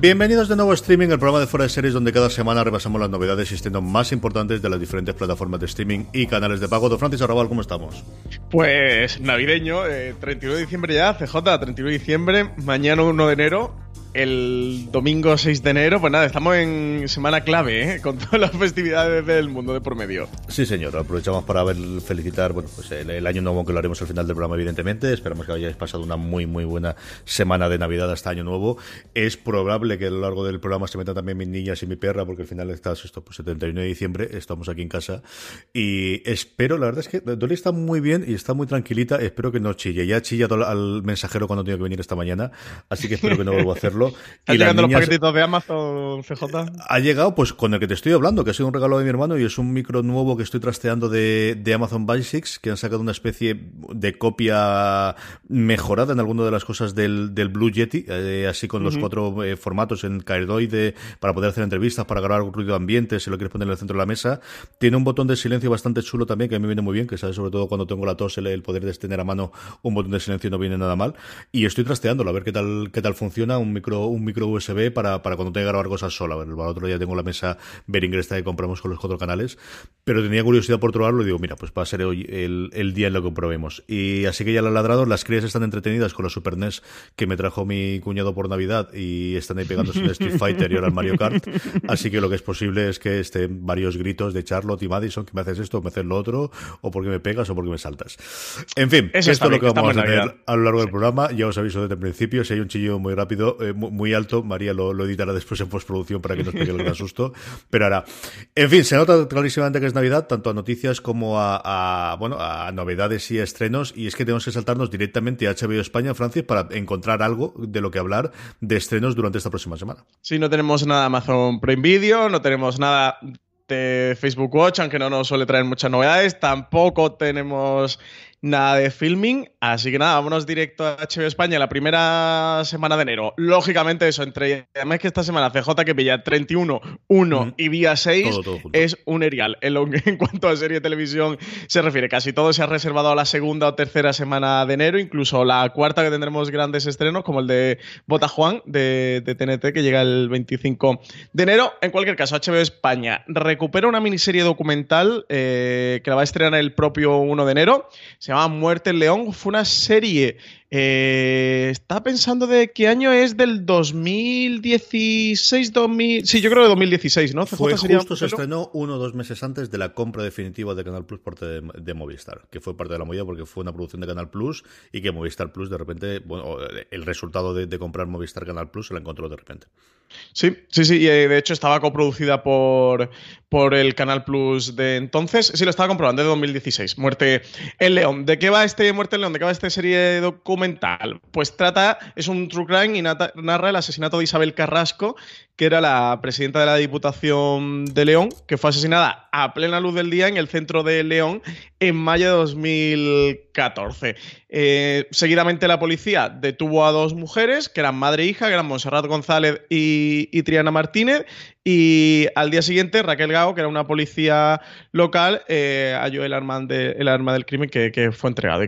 Bienvenidos de nuevo a Streaming, el programa de Fuera de Series donde cada semana repasamos las novedades y más importantes de las diferentes plataformas de streaming y canales de pago. Don Francis Arrabal, ¿cómo estamos? Pues navideño, 31 de diciembre ya, CJ, 31 de diciembre, mañana 1 de enero, el domingo 6 de enero, pues nada, estamos en semana clave, ¿eh? con todas las festividades del mundo de por medio. Sí, señor, aprovechamos para ver, felicitar bueno, pues el, año nuevo que lo haremos al final del programa, evidentemente. Esperamos que hayáis pasado una muy, muy buena semana de Navidad hasta Año Nuevo. Es probable que a lo largo del programa se metan también mis niñas y mi perra, porque al final está esto, pues 71 de diciembre, estamos aquí en casa. Y espero, la verdad es que Dolly está muy bien y está muy tranquilita. Espero que no chille. Ya ha chillado al mensajero cuando tenía que venir esta mañana, así que espero que no vuelva a hacerlo. ¿Están llegando los paquetitos de Amazon, CJ? Ha llegado, pues, con el que te estoy hablando, que ha sido un regalo de mi hermano y es un micro nuevo que estoy trasteando de, de Amazon Basics, que han sacado una especie de copia mejorada en alguna de las cosas del, del Blue Yeti, eh, así con los cuatro eh, formatos en cardioide para poder hacer entrevistas, para grabar ruido ambiente, si lo quieres poner en el centro de la mesa. Tiene un botón de silencio bastante chulo también, que a mí me viene muy bien, que sabe sobre todo cuando tengo la tos, el, poder de tener a mano un botón de silencio no viene nada mal. Y estoy trasteándolo, a ver qué tal, qué tal funciona, un micro un micro USB para, para cuando tenga que grabar cosas sola. El otro día tengo la mesa Behringer esta que compramos con los cuatro canales, pero tenía curiosidad por probarlo y digo, mira, pues va a ser hoy el, el día en lo que probemos. Y así que ya he ladrado, las crías están entretenidas con la Super NES que me trajo mi cuñado por Navidad y están ahí pegándose el Street Fighter y ahora el Mario Kart. Así que lo que es posible es que estén varios gritos de Charlotte y Madison, que me haces esto, me haces lo otro, o porque me pegas o porque me saltas. En fin, esto es lo que vamos a tener a lo largo del programa. Ya os aviso desde el principio, si hay un chillo muy rápido, eh, muy alto, María lo, editará después en postproducción para que nos pegue el gran susto. Pero ahora, en fin, se nota clarísimamente que es Navidad, tanto a noticias como a, bueno, a novedades y a estrenos, y es que tenemos que saltarnos directamente a HBO España, Francia, para encontrar algo de lo que hablar de estrenos durante esta próxima semana. Sí, no tenemos nada Amazon Prime Video, no tenemos nada de Facebook Watch, aunque no nos suele traer muchas novedades, tampoco tenemos nada de filming. Así que nada, vámonos directo a HBO España la primera semana de enero. Lógicamente, eso, entre. Además, que esta semana CJ que pilla 31, 1 y vía 6 es un erial. En, en, cuanto a serie de televisión se refiere, casi todo se ha reservado a la segunda o tercera semana de enero, incluso la cuarta que tendremos grandes estrenos, como el de Bota Juan de, TNT, que llega el 25 de enero. En cualquier caso, HBO España recupera una miniserie documental eh, que la va a estrenar el propio 1 de enero se llama Muerte en León. Fue una serie. Eh, está pensando de qué año es del 2016, 2000. Sí, yo creo de 2016, ¿no? Fue justo se estrenó uno o dos meses antes de la compra definitiva de Canal Plus por parte de, Movistar, que fue parte de la movida porque fue una producción de Canal Plus y que Movistar Plus de repente, bueno, el resultado de, de comprar Movistar Canal Plus se la encontró de repente. Sí, sí, sí, y eh, de hecho estaba coproducida por, por el Canal Plus de entonces. Sí, lo estaba comprobando, de 2016. Muerte en León. ¿De qué va este Muerte en León? ¿De qué va esta serie documental? Pues trata, es un true crime y narra el asesinato de Isabel Carrasco, que era la presidenta de la Diputación de León, que fue asesinada a plena luz del día en el centro de León en mayo de 2014. Eh, seguidamente la policía detuvo a dos mujeres, que eran madre e hija, que eran Monserrat González y, Triana Martínez, y al día siguiente Raquel Gao, que era una policía local, eh, halló el arma, el arma del crimen que, fue entregada,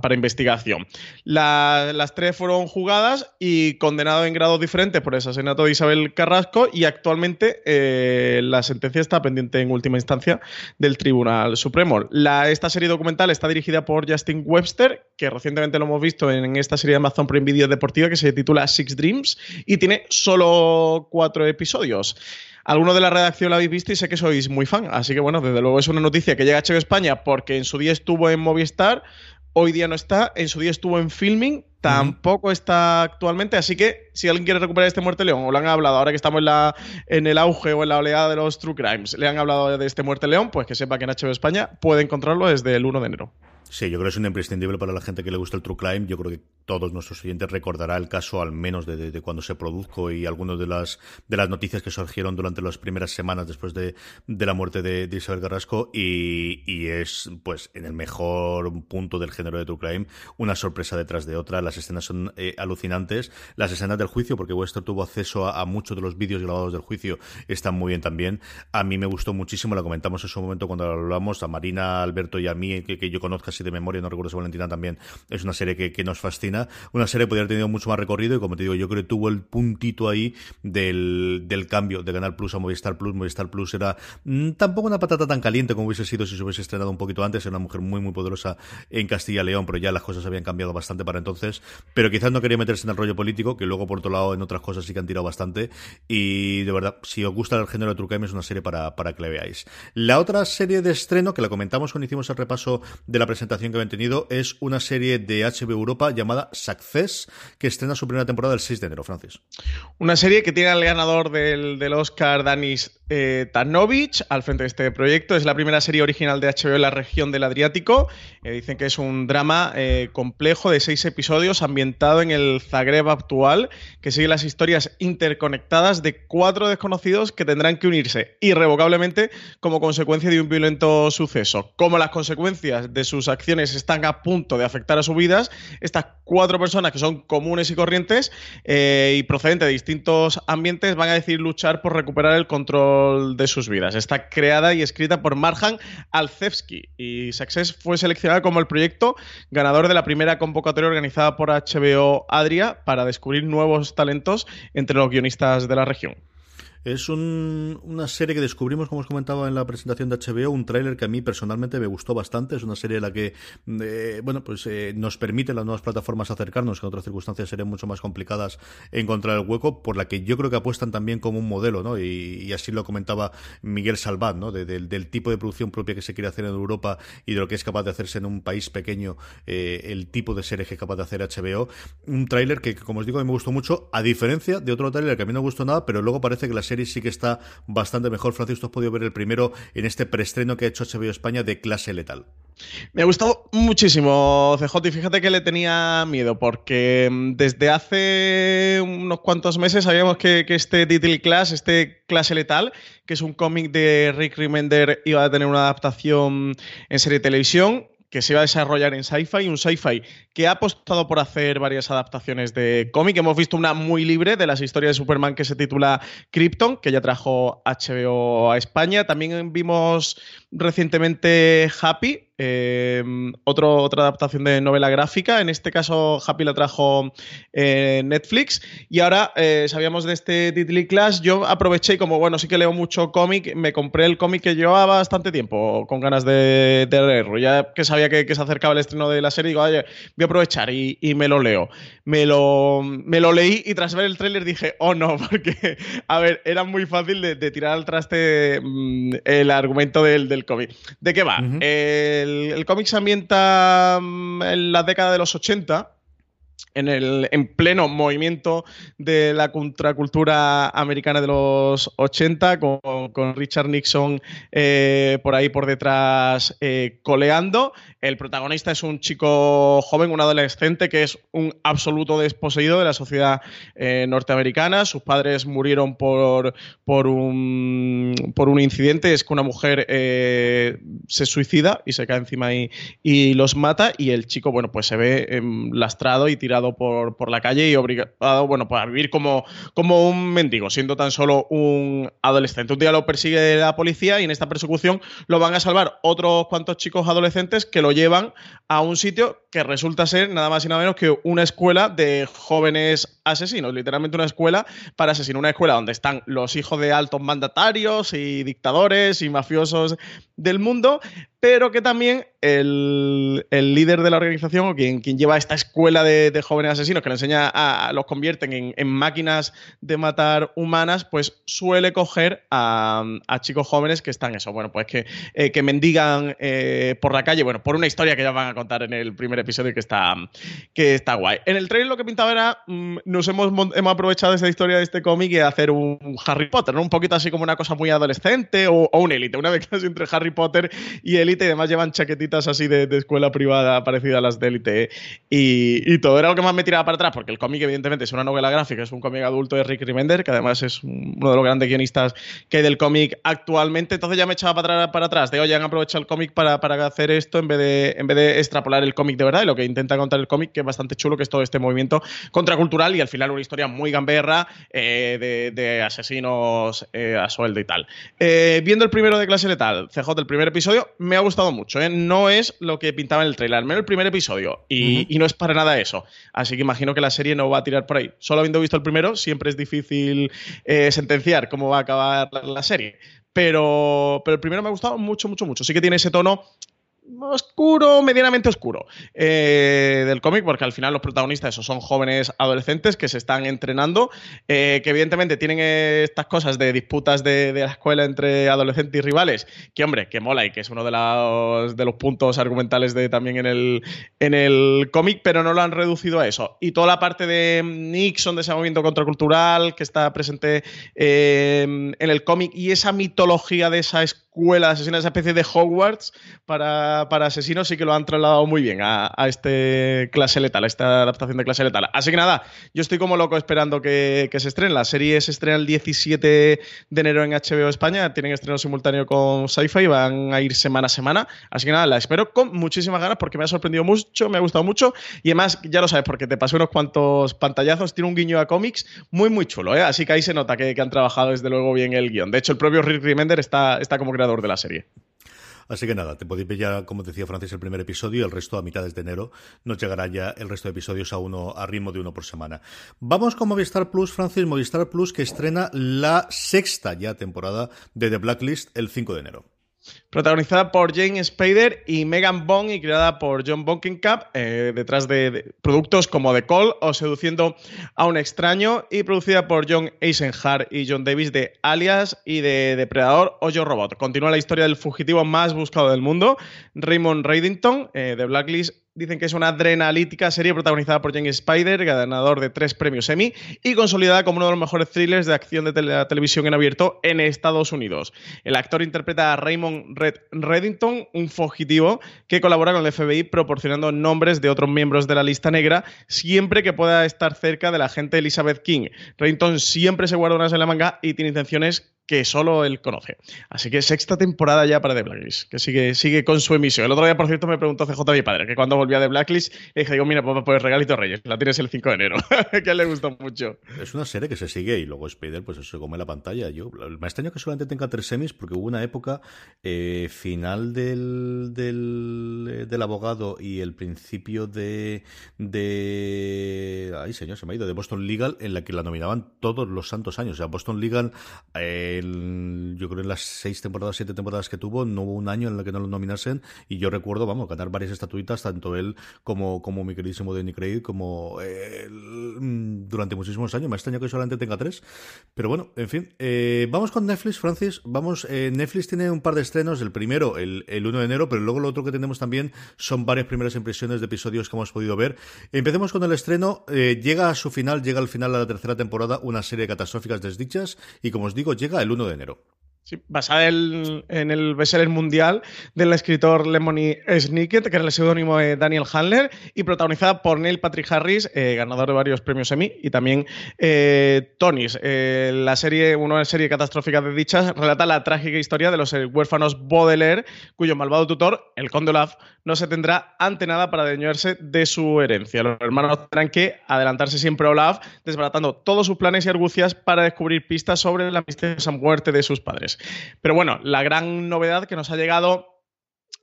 para investigación. las tres fueron juzgadas y condenadas en grados diferentes por el asesinato de Isabel Carrasco y actualmente eh, la sentencia está pendiente en última instancia del Tribunal Supremo. Esta serie documental está dirigida por Justin Webster, que recientemente lo hemos visto en, esta serie de Amazon Prime Video deportiva que se titula Six Dreams y tiene solo cuatro episodios. Alguno de la redacción la habéis visto y sé que sois muy fan, así que bueno, desde luego es una noticia que llega a HBO España porque en su día estuvo en Movistar, hoy día no está, en su día estuvo en Filming, tampoco está actualmente, así que si alguien quiere recuperar este Muerte León o le han hablado ahora que estamos en, la, en el auge o en la oleada de los True Crimes, le han hablado de este Muerte León, pues que sepa que en HBO España puede encontrarlo desde el 1 de enero. Sí, yo creo que es un imprescindible para la gente que le gusta el True Crime. Yo creo que todos nuestros oyentes recordará el caso al menos de, cuando se produjo y algunas de las de las noticias que surgieron durante las primeras semanas después de, la muerte de, Isabel Carrasco y, es pues en el mejor punto del género de True Crime una sorpresa detrás de otra. Las escenas son eh, alucinantes. Las escenas del juicio, porque Wester tuvo acceso a, muchos de los vídeos grabados del juicio, están muy bien también. A mí me gustó muchísimo, la comentamos en su momento cuando hablamos, a Marina, Alberto y a mí, que, que yo conozca de memoria, no recuerdo si Valentina también, es una serie que, nos fascina. Una serie que podría haber tenido mucho más recorrido y como te digo, yo creo que tuvo el puntito ahí del, del cambio de ganar Plus a Movistar Plus. Movistar Plus era mm, tampoco una patata tan caliente como hubiese sido si se hubiese estrenado un poquito antes. Era una mujer muy, muy poderosa en Castilla y León, pero ya las cosas habían cambiado bastante para entonces. Pero quizás no quería meterse en el rollo político, que luego por otro lado en otras cosas sí que han tirado bastante. Y de verdad, si os gusta el género de True es una serie para, para que le veáis. La otra serie de estreno, que la comentamos cuando hicimos el repaso de la presentación que habían tenido, es una serie de HBO Europa llamada Success, que estrena su primera temporada el 6 de enero, Francis. Una serie que tiene al ganador del, Oscar, Danis eh, Tanovich, al frente de este proyecto. Es la primera serie original de HBO en la región del Adriático. Eh, dicen que es un drama eh, complejo de seis episodios ambientado en el Zagreb actual, que sigue las historias interconectadas de cuatro desconocidos que tendrán que unirse irrevocablemente como consecuencia de un violento suceso. Como las consecuencias de sus acciones están a punto de afectar a sus vidas, estas cuatro personas que son comunes y corrientes eh, y procedentes de distintos ambientes van a decidir luchar por recuperar el control de sus vidas. Está creada y escrita por Marjan Alcevsky y Success fue seleccionada como el proyecto ganador de la primera convocatoria organizada por HBO Adria para descubrir nuevos talentos entre los guionistas de la región. Es una serie que descubrimos, como os comentaba en la presentación de HBO, un tráiler que a mí personalmente me gustó bastante. Es una serie en la que, eh, bueno, pues eh, nos permite las nuevas plataformas acercarnos, que en otras circunstancias serían mucho más complicadas encontrar el hueco, por la que yo creo que apuestan también como un modelo, ¿no? Y, así lo comentaba Miguel Salvat, ¿no? del tipo de producción propia que se quiere hacer en Europa y de lo que es capaz de hacerse en un país pequeño, eh, el tipo de serie que es capaz de hacer HBO. Un tráiler que, como os digo, a mí me gustó mucho, a diferencia de otro tráiler que a mí no gustó nada, pero luego parece que la serie sí que está bastante mejor. Francisco, has podido ver el primero en este preestreno que ha hecho HBO España de clase letal. Me ha gustado muchísimo, CJ, y fíjate que le tenía miedo, porque mm, desde hace unos cuantos meses sabíamos que, este Title Class, este clase letal, que es un cómic de Rick Remender, iba a tener una adaptación en serie de televisión que se iba a desarrollar en sci-fi, un sci-fi que ha apostado por hacer varias adaptaciones de cómic. Hemos visto una muy libre de las historias de Superman que se titula Krypton, que ya trajo HBO a España. También vimos recientemente Happy, Otro, otra adaptación de novela gráfica. En este caso, Happy la trajo eh, Netflix. Y ahora eh, sabíamos de este Diddley Class. Yo aproveché y, como bueno, sí que leo mucho cómic, me compré el cómic que llevaba bastante tiempo con ganas de, leerlo. Ya que sabía que, se acercaba el estreno de la serie, digo, oye, voy a aprovechar y, me lo leo. Me lo, me lo leí y tras ver el tráiler dije, oh no, porque, a ver, era muy fácil de, tirar al traste mm, el argumento del, del cómic. ¿De qué va? el, cómic se ambienta mm, en la década de los 80 en, el, en pleno movimiento de la contracultura americana de los 80, con, Richard Nixon eh, por ahí por detrás eh, coleando. El protagonista es un chico joven, un adolescente que es un absoluto desposeído de la sociedad eh, norteamericana. Sus padres murieron por, por, un, por un incidente. Es que una mujer eh, se suicida y se cae encima y, y, los mata. Y el chico, bueno, pues se ve em, lastrado y tirado por, por la calle y obligado, bueno, pues a vivir como, como un mendigo, siendo tan solo un adolescente. Un día lo persigue la policía y en esta persecución lo van a salvar otros cuantos chicos adolescentes que lo llevan a un sitio que resulta ser nada más y nada menos que una escuela de jóvenes asesinos, literalmente una escuela para asesinos, una escuela donde están los hijos de altos mandatarios y dictadores y mafiosos del mundo, pero que también el, líder de la organización o quien, quien lleva esta escuela de, jóvenes asesinos que le enseña a, los convierten en, máquinas de matar humanas, pues suele coger a, chicos jóvenes que están eso, bueno, pues que, eh, que mendigan eh, por la calle, bueno, por una historia que ya van a contar en el primer episodio que está, que está guay. En el trailer lo que pintaba era, mm, nos hemos, hemos aprovechado esta historia de este cómic y hacer un Harry Potter, ¿no? Un poquito así como una cosa muy adolescente o, o un élite, una vez entre Harry Potter y élite y además llevan chaquetitas así de, escuela privada parecida a las de élite y, todo era lo que más me tiraba para atrás porque el cómic evidentemente es una novela gráfica, es un cómic adulto de Rick Remender que además es uno de los grandes guionistas que hay del cómic actualmente, entonces ya me echaba para, para atrás de oye, han aprovechado el cómic para, para hacer esto en vez de, en vez de extrapolar el cómic de verdad y lo que intenta contar el cómic que es bastante chulo que es todo este movimiento contracultural y al final una historia muy gamberra eh, de, asesinos eh, a sueldo y tal. Eh, viendo el primero de clase letal, CJ, el primer episodio, me ha gustado mucho. No es lo que pintaba en el trailer, al menos el primer episodio. Y, no es para nada eso. Así que imagino que la serie no va a tirar por ahí. Solo habiendo visto el primero, siempre es difícil sentenciar cómo va a acabar la, serie. Pero, pero el primero me ha gustado mucho, mucho, mucho. Sí que tiene ese tono oscuro, medianamente oscuro eh, del cómic, porque al final los protagonistas esos son jóvenes adolescentes que se están entrenando, eh, que evidentemente tienen estas cosas de disputas de, la escuela entre adolescentes y rivales, que hombre, que mola y que es uno de los, de puntos argumentales de, también en el, en el cómic, pero no lo han reducido a eso. Y toda la parte de Nixon, de ese movimiento contracultural que está presente eh, en el cómic y esa mitología de esa escuela asesina, esa especie de Hogwarts para para, asesinos sí que lo han trasladado muy bien a, este clase letal, a esta adaptación de clase letal. Así que nada, yo estoy como loco esperando que, se estrene. La serie se estrena el 17 de enero en HBO España. Tienen estreno simultáneo con Sci-Fi van a ir semana a semana. Así que nada, la espero con muchísimas ganas porque me ha sorprendido mucho, me ha gustado mucho. Y además, ya lo sabes, porque te pasé unos cuantos pantallazos. Tiene un guiño a cómics muy, muy chulo. ¿eh? Así que ahí se nota que, han trabajado desde luego bien el guion. De hecho, el propio Rick Remender está, está como creador de la serie. Así que nada, te podéis ver ya, como decía Francis, el primer episodio el resto a mitades de enero. Nos llegará ya el resto de episodios a uno a ritmo de uno por semana. Vamos con Movistar Plus, Francis, Movistar Plus que estrena la sexta ya temporada de The Blacklist el 5 de enero protagonizada por Jane Spader y Megan Bond y creada por John Bonkenkamp, eh, detrás de, productos como The Call o Seduciendo a un extraño, y producida por John Eisenhardt y John Davis de Alias y de Depredador o Robot. Continúa la historia del fugitivo más buscado del mundo, Raymond Reddington, eh, de Blacklist Dicen que es una adrenalítica serie protagonizada por James Spider, ganador de tres premios Emmy y consolidada como uno de los mejores thrillers de acción de la televisión en abierto en Estados Unidos. El actor interpreta a Raymond Red Reddington, un fugitivo que colabora con el FBI proporcionando nombres de otros miembros de la lista negra siempre que pueda estar cerca de la agente Elizabeth King. Reddington siempre se guarda unas en la manga y tiene intenciones que solo él conoce. Así que sexta temporada ya para The Blacklist, que sigue, sigue con su emisión. El otro día, por cierto, me preguntó CJ mi padre, que cuando volvía The Blacklist, le dije, digo, mira, pues, pues regalito Reyes, la tienes el 5 de enero, que le gustó mucho. Es una serie que se sigue y luego Spider, pues eso se come la pantalla. Yo, me extraño que solamente tenga tres semis porque hubo una época eh, final del, del, del, abogado y el principio de, de... Ay, señor, se me ha ido, de Boston Legal, en la que la nominaban todos los santos años. O sea, Boston Legal... Eh, yo creo en las seis temporadas, siete temporadas que tuvo, no hubo un año en el que no lo nominasen y yo recuerdo, vamos, ganar varias estatuitas, tanto él como, como mi queridísimo Danny Craig, como mm, durante muchísimos años. Me extraña que solamente tenga tres, pero bueno, en fin. Eh, vamos con Netflix, Francis. Vamos, eh, Netflix tiene un par de estrenos, el primero el, el 1 de enero, pero luego lo otro que tenemos también son varias primeras impresiones de episodios que hemos podido ver. Empecemos con el estreno. Eh, llega a su final, llega al final de la tercera temporada una serie de catastróficas desdichas y como os digo, llega el 1 de enero. Basada en el bestseller mundial del escritor Lemony Snicket, que era el seudónimo de Daniel Handler, y protagonizada por Neil Patrick Harris, eh, ganador de varios premios Emmy, y también eh, Tonys. Eh, la serie, una serie catastrófica de dichas, relata la trágica historia de los huérfanos Baudelaire, cuyo malvado tutor, el conde Olaf, no se tendrá ante nada para adueñarse de su herencia. Los hermanos tendrán que adelantarse siempre a Olaf, desbaratando todos sus planes y argucias para descubrir pistas sobre la misteriosa muerte de sus padres. Pero bueno, la gran novedad que nos ha llegado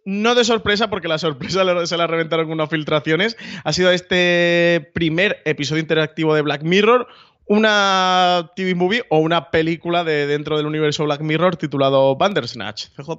no de sorpresa, porque la sorpresa se la reventaron con unas filtraciones, ha sido este primer episodio interactivo de Black Mirror, una TV movie o una película de dentro del universo Black Mirror titulado Bandersnatch, CJ.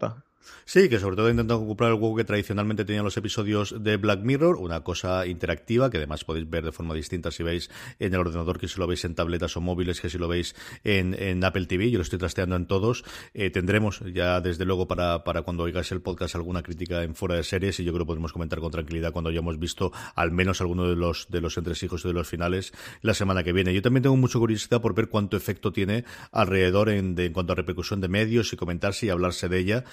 Sí, que sobre todo intentando ocupar el juego que tradicionalmente tenían los episodios de Black Mirror, una cosa interactiva que además podéis ver de forma distinta si veis en el ordenador, que si lo veis en tabletas o móviles, que si lo veis en, Apple TV, yo lo estoy trasteando en todos. Eh, tendremos ya desde luego para, para cuando oigáis el podcast alguna crítica en fuera de series y yo creo que podemos comentar con tranquilidad cuando hayamos visto al menos alguno de los, de los entresijos y de los finales la semana que viene. Yo también tengo mucha curiosidad por ver cuánto efecto tiene alrededor en, en cuanto a repercusión de medios y comentarse y hablarse de ella,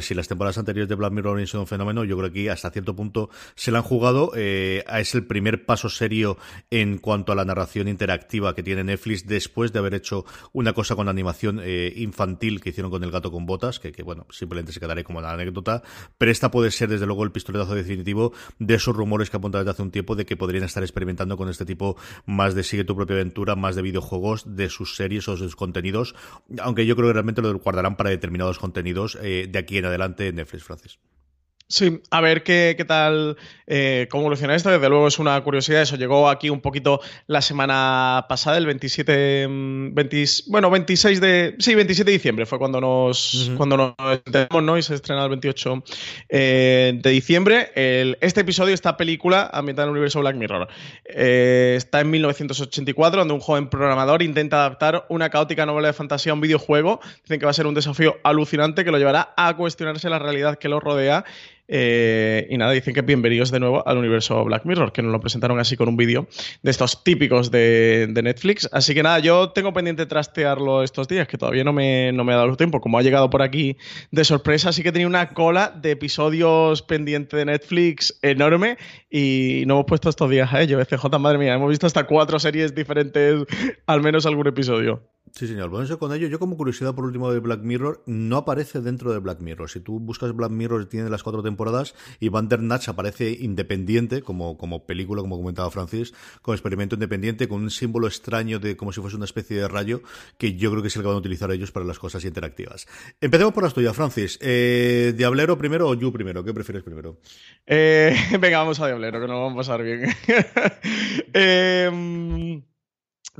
si las temporadas anteriores de Black Mirror han sido un fenómeno, yo creo que aquí hasta cierto punto se la han jugado. Eh, es el primer paso serio en cuanto a la narración interactiva que tiene Netflix después de haber hecho una cosa con animación eh, infantil que hicieron con el gato con botas, que, bueno, simplemente se quedaré como una anécdota. Pero esta puede ser, desde luego, el pistoletazo definitivo de esos rumores que apuntan desde hace un tiempo de que podrían estar experimentando con este tipo más de sigue tu propia aventura, más de videojuegos, de sus series o de sus contenidos. Aunque yo creo que realmente lo guardarán para determinados contenidos eh, de aquí en adelante adelante Netflix, Francis. Sí, a ver qué, qué tal, eh, cómo evoluciona esto. Desde luego es una curiosidad. Eso llegó aquí un poquito la semana pasada, el 27, 20, mm, bueno, 26 de, sí, 27 de diciembre fue cuando nos, cuando nos enteramos, ¿no? Y se estrena el 28 eh, de diciembre. este episodio, esta película ambientada en el universo Black Mirror, eh, está en 1984, donde un joven programador intenta adaptar una caótica novela de fantasía a un videojuego. Dicen que va a ser un desafío alucinante que lo llevará a cuestionarse la realidad que lo rodea eh, y nada, dicen que bienvenidos de nuevo al universo Black Mirror, que nos lo presentaron así con un vídeo de estos típicos de, Netflix. Así que nada, yo tengo pendiente trastearlo estos días, que todavía no me, no me ha dado tiempo. Como ha llegado por aquí de sorpresa, así que tenía una cola de episodios pendiente de Netflix enorme y no hemos puesto estos días a ello. FJ, madre mía, hemos visto hasta cuatro series diferentes, al menos algún episodio. Sí, señor. Bueno, con ello, yo como curiosidad por último de Black Mirror, no aparece dentro de Black Mirror. Si tú buscas Black Mirror, tiene las cuatro temporadas y Natch aparece independiente, como, como película, como comentaba Francis, con experimento independiente, con un símbolo extraño de como si fuese una especie de rayo, que yo creo que es el que van a utilizar ellos para las cosas interactivas. Empecemos por las tuyas, Francis. Eh, ¿Diablero primero o You primero? ¿Qué prefieres primero? Eh, venga, vamos a Diablero, que nos vamos a pasar bien. eh,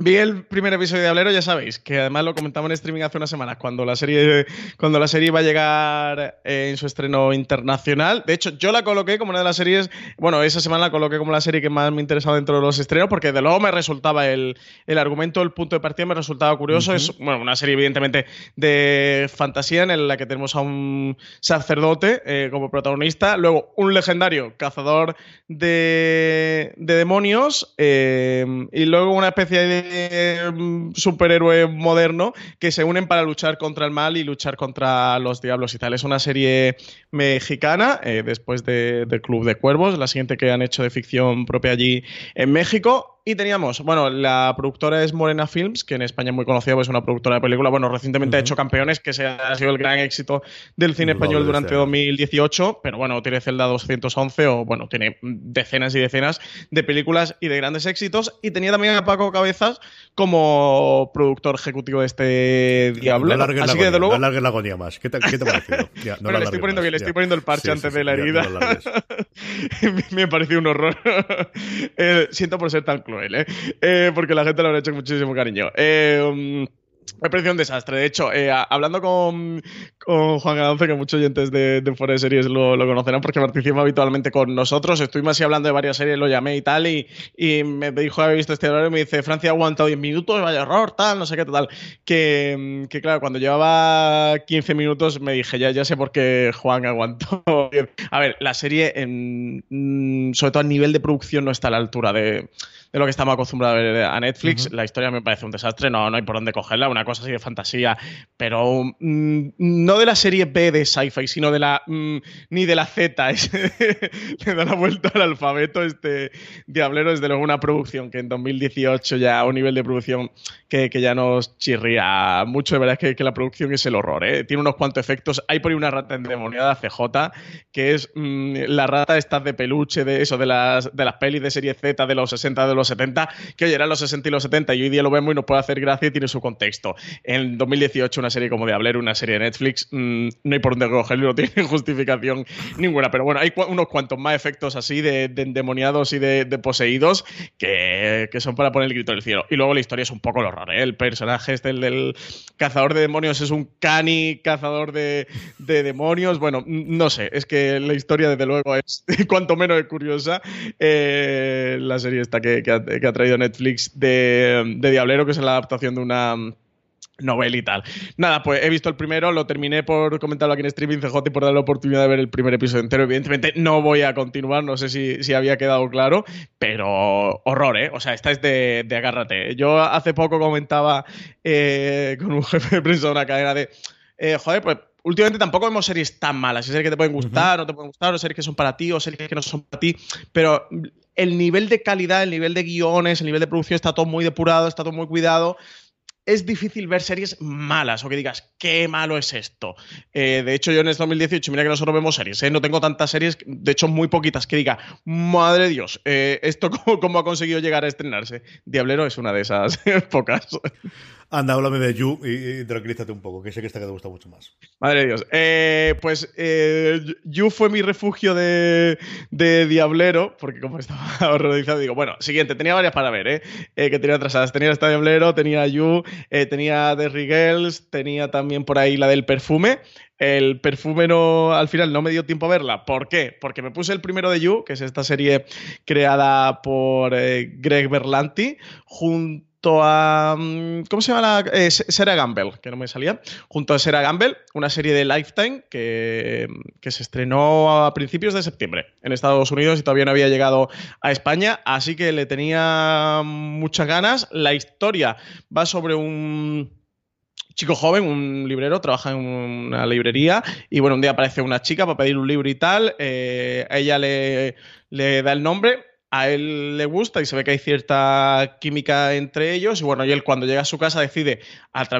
Vi el primer episodio de Hablero, ya sabéis, que además lo comentamos en streaming hace unas semanas, cuando la serie, cuando la serie iba a llegar eh, en su estreno internacional. De hecho, yo la coloqué como una de las series, bueno, esa semana la coloqué como la serie que más me interesaba dentro de los estrenos, porque de luego me resultaba el, argumento, el punto de partida me resultaba curioso. Es bueno, una serie, evidentemente, de fantasía en la que tenemos a un sacerdote eh, como protagonista, luego un legendario cazador de, demonios, eh, y luego una especie de Mm, superhéroe moderno que se unen para luchar contra el mal y luchar contra los diablos y tal. Es una serie mexicana, eh, después de, de Club de Cuervos, la siguiente que han hecho de ficción propia allí en México. Y teníamos, bueno, la productora es Morena Films, que en España es muy conocida, pues es una productora de película. Bueno, recientemente ha hecho Campeones, que se ha sido el gran éxito del cine español durante 2018, pero bueno, tiene Zelda 211 o, bueno, tiene decenas y decenas de películas y de grandes éxitos. Y tenía también a Paco Cabezas como productor ejecutivo de este Diablo. No Así que, desde luego... No la agonía más. ¿Qué te, qué te ha parecido? no le estoy poniendo bien, le estoy poniendo el parche antes de la herida. Me ha parecido un horror. Eh, siento por ser tan ¿eh? ¿eh? porque la gente lo ha hecho con muchísimo cariño. Eh, um, me parecido un desastre. De hecho, eh, hablando con, Juan Gadonce, que muchos oyentes de, de Fuera de Series lo, conocerán porque participa habitualmente con nosotros, estuvimos así hablando de varias series, lo llamé y tal, y, me dijo, había visto este horario y me dice, Francia ha aguantado 10 minutos, vaya error, tal, no sé qué, tal. Que, que claro, cuando llevaba 15 minutos me dije, ya, ya sé por qué Juan aguantó. a ver, la serie, mm, sobre todo a nivel de producción, no está a la altura de de lo que estamos acostumbrados a ver a Netflix. La historia me parece un desastre, no, no hay por dónde cogerla, una cosa así de fantasía, pero mm, no de la serie B de sci-fi, sino de la mm, ni de la Z, le da la vuelta al alfabeto este Diablero, desde luego una producción que en 2018 ya a un nivel de producción que, ya nos chirría mucho, de verdad es que, la producción es el horror, ¿eh? tiene unos cuantos efectos, hay por ahí una rata endemoniada CJ, que es mm, la rata esta de peluche, de eso, de las, de las pelis de serie Z de los 60, de los 70, que hoy eran los 60 y los 70 y hoy día lo vemos y nos puede hacer gracia y tiene su contexto. En 2018 una serie como Diablero, una serie de Netflix, mm, no hay por dónde cogerlo, no tiene justificación ninguna, pero bueno, hay unos cuantos más efectos así de, endemoniados y de, poseídos que, son para poner el grito del cielo. Y luego la historia es un poco lo raro, ¿eh? El personaje este, el del cazador de demonios, es un cani cazador de, demonios. Bueno, no sé, es que la historia desde luego es cuanto menos curiosa. Eh, la serie esta que, ha, traído Netflix de, de Diablero, que es la adaptación de una novel y tal. Nada, pues he visto el primero, lo terminé por comentarlo aquí en streaming CJ y por dar la oportunidad de ver el primer episodio entero. Evidentemente no voy a continuar, no sé si, había quedado claro, pero horror, ¿eh? O sea, esta es de, agárrate. Yo hace poco comentaba eh, con un jefe de prensa de una cadena de, eh, joder, pues últimamente tampoco vemos series tan malas, series que te pueden gustar, o no te pueden gustar, o series que son para ti, o series que no son para ti, pero el nivel de calidad, el nivel de guiones, el nivel de producción está todo muy depurado, está todo muy cuidado es difícil ver series malas o que digas, qué malo es esto. Eh, de hecho, yo en este 2018, mira que nosotros vemos series, ¿eh? no tengo tantas series, de hecho, muy poquitas, que diga, madre Dios, eh, ¿esto cómo, ha conseguido llegar a estrenarse? Diablero es una de esas pocas. Anda, háblame de You y, tranquilízate un poco, que sé que esta que te gusta mucho más. Madre de Dios. Eh, pues eh, You fue mi refugio de, Diablero, porque como estaba horrorizado, digo, bueno, siguiente, tenía varias para ver, ¿eh? eh que tenía atrasadas. Tenía esta Diablero, tenía You, tenía The Girls, tenía también por ahí la del perfume. El perfume al final no me dio tiempo a verla. ¿Por qué? Porque me puse el primero de You, que es esta serie creada por Greg Berlanti, junto a. Mm, ¿Cómo se llama la.? Eh, Sarah Gamble, que no me salía. Junto a Sarah Gamble, una serie de Lifetime que, que, se estrenó a principios de septiembre en Estados Unidos y todavía no había llegado a España. Así que le tenía muchas ganas. La historia va sobre un chico joven, un librero, trabaja en una librería y bueno, un día aparece una chica para pedir un libro y tal, eh, ella le, le da el nombre, a él le gusta y se ve que hay cierta química entre ellos. Y bueno, y él cuando llega a su casa decide,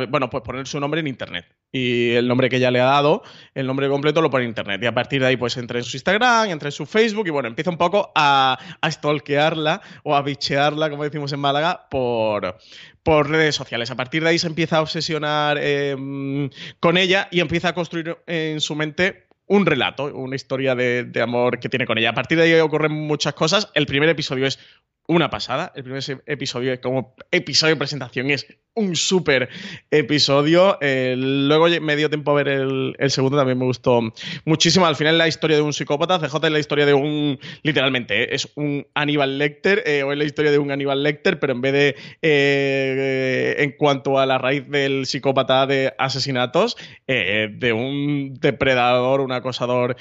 bueno, pues poner su nombre en internet. Y el nombre que ella le ha dado, el nombre completo lo pone en internet. Y a partir de ahí, pues entra en su Instagram, entra en su Facebook y bueno, empieza un poco a, a stalkearla o a bichearla, como decimos en Málaga, por, por redes sociales. A partir de ahí se empieza a obsesionar em, con ella y empieza a construir en su mente un relato, una historia de, amor que tiene con ella. A partir de ahí ocurren muchas cosas. El primer episodio es una pasada. El primer episodio como episodio de presentación es un súper episodio. Eh, luego me dio tiempo a ver el, segundo, también me gustó muchísimo. Al final la historia de un psicópata, CJ es la historia de un, literalmente, eh, es un Aníbal Lecter, eh, o es la historia de un Aníbal Lecter, pero en vez de, en cuanto a la raíz del psicópata de asesinatos, de un depredador, un acosador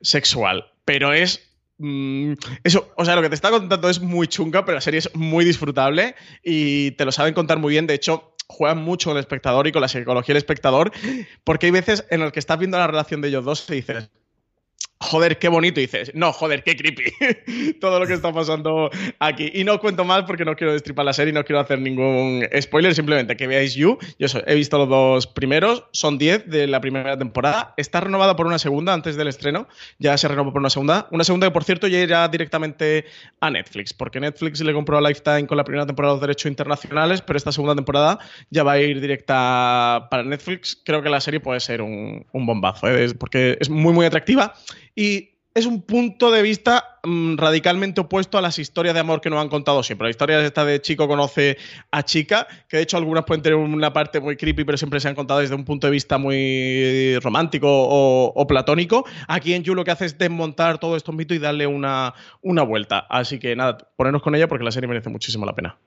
sexual. Pero es eso, o sea, lo que te está contando es muy chunga, pero la serie es muy disfrutable y te lo saben contar muy bien. De hecho, juegan mucho con el espectador y con la psicología del espectador, porque hay veces en las que estás viendo la relación de ellos dos y dices, joder, qué bonito. dices, no, joder, qué creepy. Todo lo que está pasando aquí. Y no cuento más porque no quiero destripar la serie, no quiero hacer ningún spoiler, simplemente que veáis You. Yo he visto los dos primeros, son 10 de la primera temporada. Está renovada por una segunda antes del estreno, ya se renovó por una segunda. Una segunda que, por cierto, ya irá directamente a Netflix, porque Netflix le compró a Lifetime con la primera temporada los derechos internacionales, pero esta segunda temporada ya va a ir directa para Netflix. Creo que la serie puede ser un, bombazo, ¿eh? porque es muy, muy atractiva y es un punto de vista mm, radicalmente opuesto a las historias de amor que nos han contado siempre. La historia esta de chico conoce a chica, que de hecho algunas pueden tener una parte muy creepy, pero siempre se han contado desde un punto de vista muy romántico o, platónico. Aquí en You lo que hace es desmontar todo estos mitos y darle una, una vuelta. Así que nada, ponernos con ella porque la serie merece muchísimo la pena.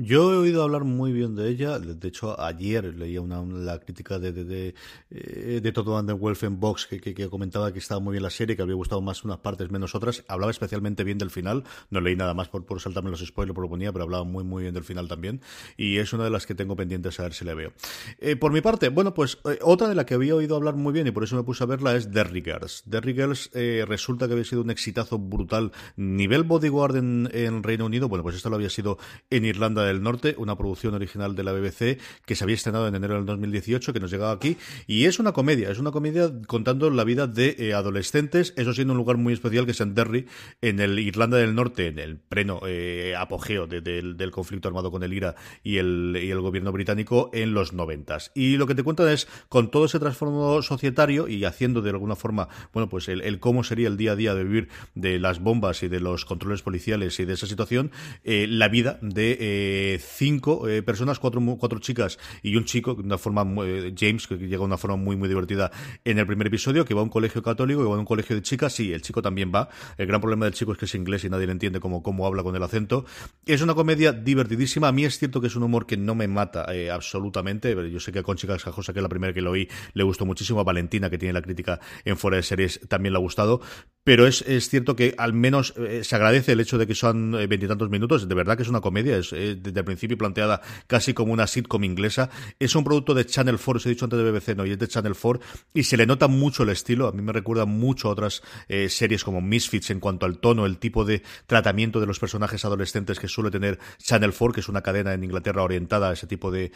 Yo he oído hablar muy bien de ella. De hecho, ayer leía una, la crítica de, de, de, eh, de Toto en Box que, que, comentaba que estaba muy bien la serie, que había gustado más unas partes menos otras. Hablaba especialmente bien del final. No leí nada más por, por saltarme los spoilers, por lo ponía, pero hablaba muy, muy bien del final también. Y es una de las que tengo pendientes a ver si le veo. Eh, por mi parte, bueno, pues eh, otra de la que había oído hablar muy bien y por eso me puse a verla es Derry Girls. Derry Girls eh, resulta que había sido un exitazo brutal nivel Bodyguard en, en Reino Unido. Bueno, pues esto lo había sido en Irlanda del Norte, una producción original de la BBC que se había estrenado en enero del 2018, que nos llegaba aquí, y es una comedia, es una comedia contando la vida de eh, adolescentes, eso siendo un lugar muy especial que es en Derry, en el Irlanda del Norte, en el pleno eh, apogeo de, de, del conflicto armado con el IRA y el, y el gobierno británico en los noventas. Y lo que te cuentan es, con todo ese trasfondo societario y haciendo de alguna forma, bueno, pues el, el, cómo sería el día a día de vivir de las bombas y de los controles policiales y de esa situación, eh, la vida de cinco eh, personas, cuatro, cuatro chicas y un chico, de una forma, eh, James, que llega de una forma muy, muy divertida en el primer episodio, que va a un colegio católico y va a un colegio de chicas, sí, el chico también va. El gran problema del chico es que es inglés y nadie le entiende cómo, cómo habla con el acento. Es una comedia divertidísima. A mí es cierto que es un humor que no me mata eh, absolutamente. Yo sé que a Conchi Cascajosa, que es la primera que lo oí, le gustó muchísimo. A Valentina, que tiene la crítica en fuera de series, también le ha gustado. Pero es, es cierto que al menos se agradece el hecho de que son veintitantos minutos. De verdad que es una comedia. Es desde el principio planteada casi como una sitcom inglesa. Es un producto de Channel 4, os he dicho antes de BBC, no, y es de Channel 4, y se le nota mucho el estilo. A mí me recuerda mucho a otras eh, series como Misfits en cuanto al tono, el tipo de tratamiento de los personajes adolescentes que suele tener Channel 4, que es una cadena en Inglaterra orientada a ese tipo de,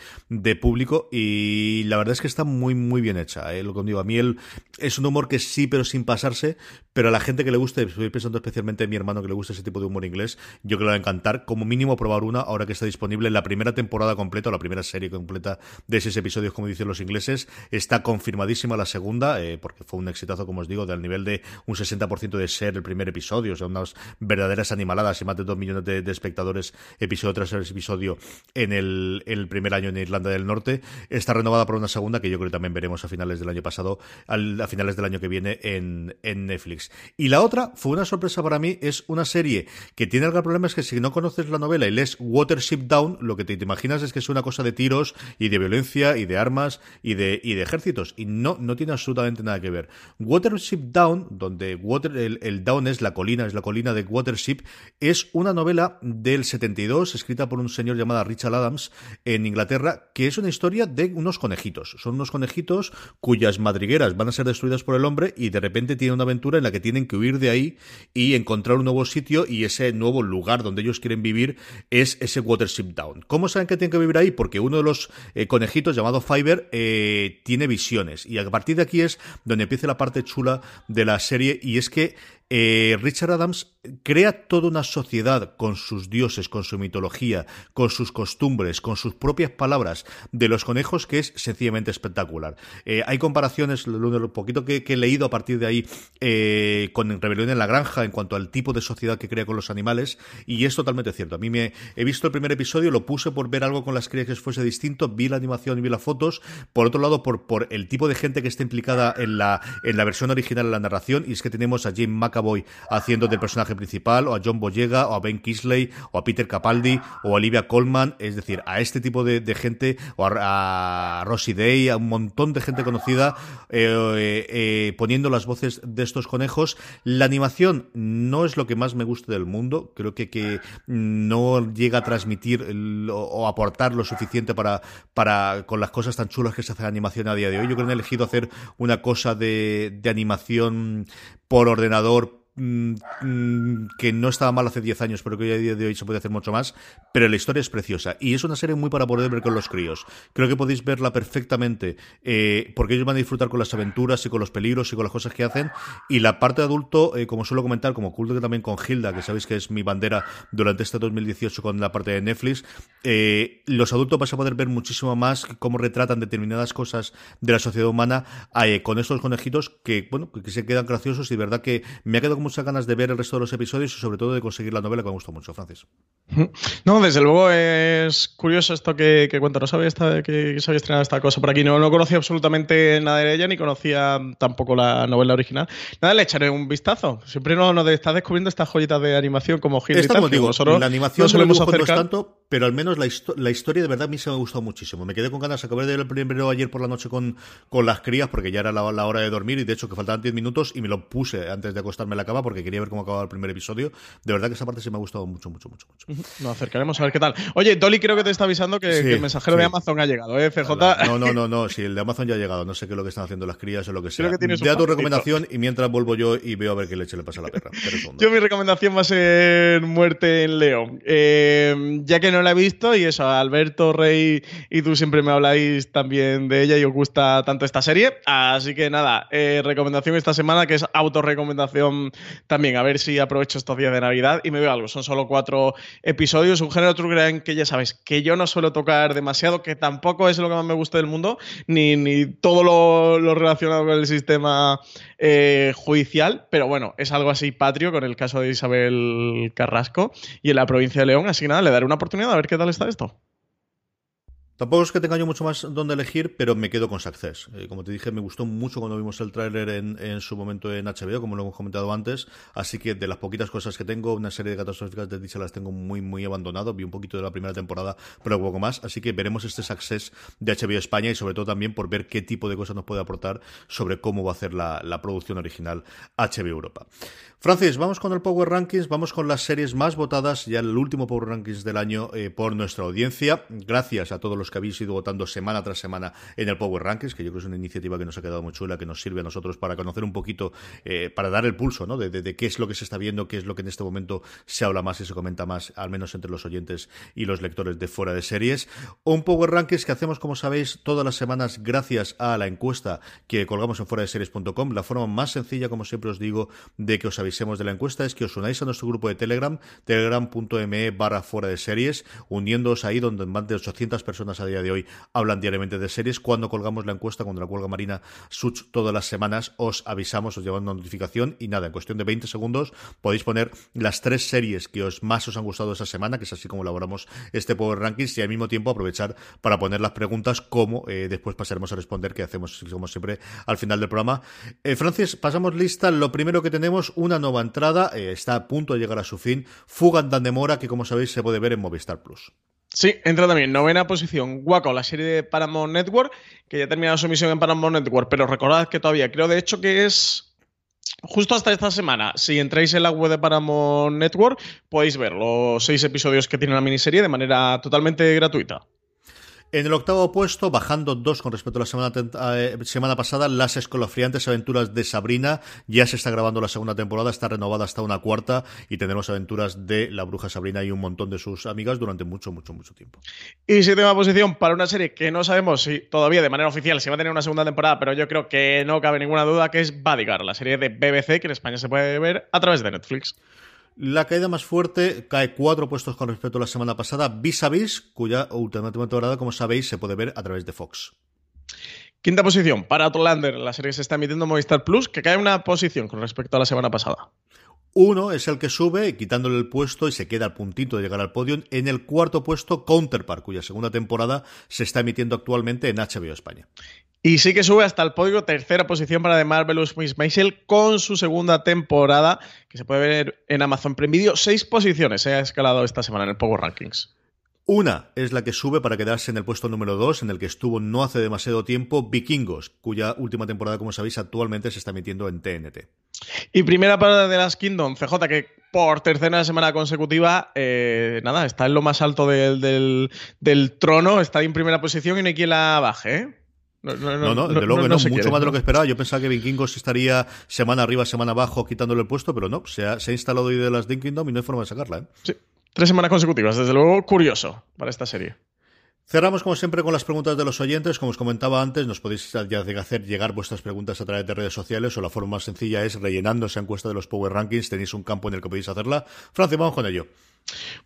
público. Y la verdad es que está muy, muy bien hecha. Eh. Lo que digo, a mí él es un humor que sí, pero sin pasarse, pero a la gente que le guste, estoy pensando especialmente en mi hermano que le gusta ese tipo de humor inglés, yo creo que le va a encantar. Como mínimo probar una, ahora que está disponible la primera temporada completa, la primera serie completa de seis episodios, como dicen los ingleses. Está confirmadísima la segunda, eh, porque fue un exitazo, como os digo, del nivel de un 60% de ser el primer episodio, o sea, unas verdaderas animaladas y más de dos millones de, espectadores episodio tras episodio en el, primer año en Irlanda del Norte. Está renovada por una segunda que yo creo que también veremos a finales del año pasado, a finales del año que viene en, Netflix. Y la otra fue una sorpresa para mí, es una serie que tiene el gran problema es que si no conoces la novela y lees Watership Down, lo que te, imaginas es que es una cosa de tiros y de violencia y de armas y de, ejércitos. Y no, no tiene absolutamente nada que ver. Watership Down, donde water, el, Down es la colina, es la colina de Watership, es una novela del 72, escrita por un señor llamado Richard Adams en Inglaterra, que es una historia de unos conejitos. Son unos conejitos cuyas madrigueras van a ser destruidas por el hombre y de repente tienen una aventura en la que tienen que huir de ahí y encontrar un nuevo sitio y ese nuevo lugar donde ellos quieren vivir es ese ¿Cómo saben que tienen que vivir ahí? Porque uno de los eh, conejitos llamado Fiverr eh, tiene visiones. Y a partir de aquí es donde empieza la parte chula de la serie. Y es que eh, Richard Adams crea toda una sociedad con sus dioses, con su mitología, con sus costumbres, con sus propias palabras de los conejos que es sencillamente espectacular. Eh, hay comparaciones, lo poquito que, he leído a partir de ahí, eh, con Rebelión en la Granja en cuanto al tipo de sociedad que crea con los animales y es totalmente cierto. A mí me he visto el primer episodio, lo puse por ver algo con las crías que fuese distinto, vi la animación y vi las fotos, por otro lado por, el tipo de gente que está implicada en la, versión original de la narración y es que tenemos a James Macaboy haciendo del personaje principal, o a John Boyega, o a Ben Kisley, o a Peter Capaldi, o a Olivia Colman, es decir, a este tipo de, gente, o a, a Rosie Day, a un montón de gente conocida, eh, eh, eh, poniendo las voces de estos conejos. La animación no es lo que más me gusta del mundo, creo que, que no llega a transmitir o, aportar lo suficiente para, para con las cosas tan chulas que se hace la animación a día de hoy. Yo creo que han elegido hacer una cosa de, de animación por ordenador que no estaba mal hace 10 años, pero que hoy a día de hoy se puede hacer mucho más, pero la historia es preciosa y es una serie muy para poder ver con los críos. Creo que podéis verla perfectamente eh, porque ellos van a disfrutar con las aventuras y con los peligros y con las cosas que hacen y la parte de adulto, eh, como suelo comentar, como culto que también con Hilda, que sabéis que es mi bandera durante este 2018 con la parte de Netflix, eh, los adultos vais a poder ver muchísimo más cómo retratan determinadas cosas de la sociedad humana con estos conejitos que, bueno, que se quedan graciosos y de verdad que me ha quedado con muchas ganas de ver el resto de los episodios y sobre todo de conseguir la novela que me gustó mucho, Francis. No, desde luego es curioso esto que, que cuenta. No sabía esta, que se había estrenado esta cosa por aquí. No, no conocía absolutamente nada de ella ni conocía tampoco la novela original. Nada, le echaré un vistazo. Siempre no, no estás descubriendo estas joyitas de animación como Gil y tal, digo, la animación no solemos no tanto, pero al menos la, la, historia de verdad a mí se me ha gustado muchísimo. Me quedé con ganas, acabé de ver el primero ayer por la noche con, con las crías porque ya era la, hora de dormir y de hecho que faltaban 10 minutos y me lo puse antes de acostarme en la cama porque quería ver cómo acababa el primer episodio. De verdad que esa parte sí me ha gustado mucho, mucho, mucho, mucho. Nos acercaremos a ver qué tal. Oye, Dolly creo que te está avisando que, el mensajero de Amazon ha llegado, ¿eh, CJ? No, no, no, no, sí, el de Amazon ya ha llegado. No sé qué es lo que están haciendo las crías o lo que sea. Ya tu recomendación y mientras vuelvo yo y veo a ver qué leche le pasa a la perra. yo mi recomendación va a ser Muerte en León. Eh, ya que no la he visto y eso, Alberto, Rey y tú siempre me habláis también de ella y os gusta tanto esta serie. Así que nada, eh, recomendación esta semana que es autorrecomendación también. A ver si aprovecho estos días de Navidad y me veo algo. Son solo cuatro episodios, un género true crime que ya sabes que yo no suelo tocar demasiado, que tampoco es lo que más me gusta del mundo, ni, ni todo lo, relacionado con el sistema eh, judicial, pero bueno, es algo así patrio con el caso de Isabel Carrasco y en la provincia de León, así que nada, le daré una oportunidad a ver qué tal está esto. Tampoco es que tenga yo mucho más donde elegir, pero me quedo con Success. Eh, como te dije, me gustó mucho cuando vimos el tráiler en, su momento en HBO, como lo hemos comentado antes. Así que de las poquitas cosas que tengo, una serie de catastróficas de dicha las tengo muy, muy abandonado. Vi un poquito de la primera temporada, pero poco más. Así que veremos este Success de HBO España y sobre todo también por ver qué tipo de cosas nos puede aportar sobre cómo va a hacer la, producción original HBO Europa. Francis, vamos con el Power Rankings, vamos con las series más votadas, ya el último Power Rankings del año eh, por nuestra audiencia. Gracias a todos los que habéis ido votando semana tras semana en el Power Rankings, que yo creo que es una iniciativa que nos ha quedado muy chula, que nos sirve a nosotros para conocer un poquito, eh, para dar el pulso, ¿no? De, qué es lo que se está viendo, qué es lo que en este momento se habla más y se comenta más, al menos entre los oyentes y los lectores de fuera de series. Un Power Rankings que hacemos, como sabéis, todas las semanas gracias a la encuesta que colgamos en fuera de series.com. La forma más sencilla, como siempre os digo, de que os avisemos de la encuesta es que os unáis a nuestro grupo de Telegram, telegram.me barra fuera de series, uniéndoos ahí donde más de 800 personas a día de hoy hablan diariamente de series. Cuando colgamos la encuesta, cuando la cuelga Marina Such todas las semanas, os avisamos, os llevamos una notificación y nada, en cuestión de 20 segundos podéis poner las tres series que os más os han gustado esa semana, que es así como elaboramos este Power Rankings y al mismo tiempo aprovechar para poner las preguntas como eh, después pasaremos a responder, que hacemos como siempre al final del programa. Eh, Francis, pasamos lista. Lo primero que tenemos, una nueva entrada, eh, está a punto de llegar a su fin, Fugan Dan Demora, que como sabéis se puede ver en Movistar Plus. Sí, entra también. Novena posición, Waco, la serie de Paramount Network, que ya ha terminado su emisión en Paramount Network, pero recordad que todavía, creo de hecho que es justo hasta esta semana. Si entráis en la web de Paramount Network, podéis ver los seis episodios que tiene la miniserie de manera totalmente gratuita. En el octavo puesto, bajando dos con respecto a la semana, eh, pasada, las escolofriantes aventuras de Sabrina. Ya se está grabando la segunda temporada, está renovada hasta una cuarta y tendremos aventuras de la bruja Sabrina y un montón de sus amigas durante mucho, mucho, mucho tiempo. Y séptima posición para una serie que no sabemos si todavía de manera oficial se va a tener una segunda temporada, pero yo creo que no cabe ninguna duda que es Bodyguard, la serie de BBC que en España se puede ver a través de Netflix. La caída más fuerte cae cuatro puestos con respecto a la semana pasada, Vis a Vis, cuya última temporada, como sabéis, se puede ver a través de Fox. Quinta posición para Outlander, la serie que se está emitiendo en Movistar Plus, que cae una posición con respecto a la semana pasada. Uno es el que sube, quitándole el puesto y se queda al puntito de llegar al podio. En el cuarto puesto, Counterpart, cuya segunda temporada se está emitiendo actualmente en HBO España. Y sí que sube hasta el podio, tercera posición para The Marvelous Miss Maisel con su segunda temporada, que se puede ver en Amazon Prime Video. Seis posiciones se ha escalado esta semana en el Power Rankings. Una es la que sube para quedarse en el puesto número dos, en el que estuvo no hace demasiado tiempo Vikingos, cuya última temporada, como sabéis, actualmente se está emitiendo en TNT. Y primera parada de las Kingdom, CJ, que por tercera semana consecutiva, eh, nada, está en lo más alto del, trono, está en primera posición y no hay quien la baje, ¿eh? No, no, no, desde luego no, mucho más de lo que esperaba. Yo pensaba que Vikingos estaría semana arriba, semana abajo, quitándole el puesto, pero no, se ha, se ha instalado hoy de las Kingdom y no hay forma de sacarla. ¿eh? Sí, tres semanas consecutivas, desde luego curioso para esta serie. Cerramos como siempre con las preguntas de los oyentes. Como os comentaba antes, nos podéis hacer llegar vuestras preguntas a través de redes sociales o la forma más sencilla es rellenando esa encuesta de los Power Rankings. Tenéis un campo en el que podéis hacerla. Francis, vamos con ello.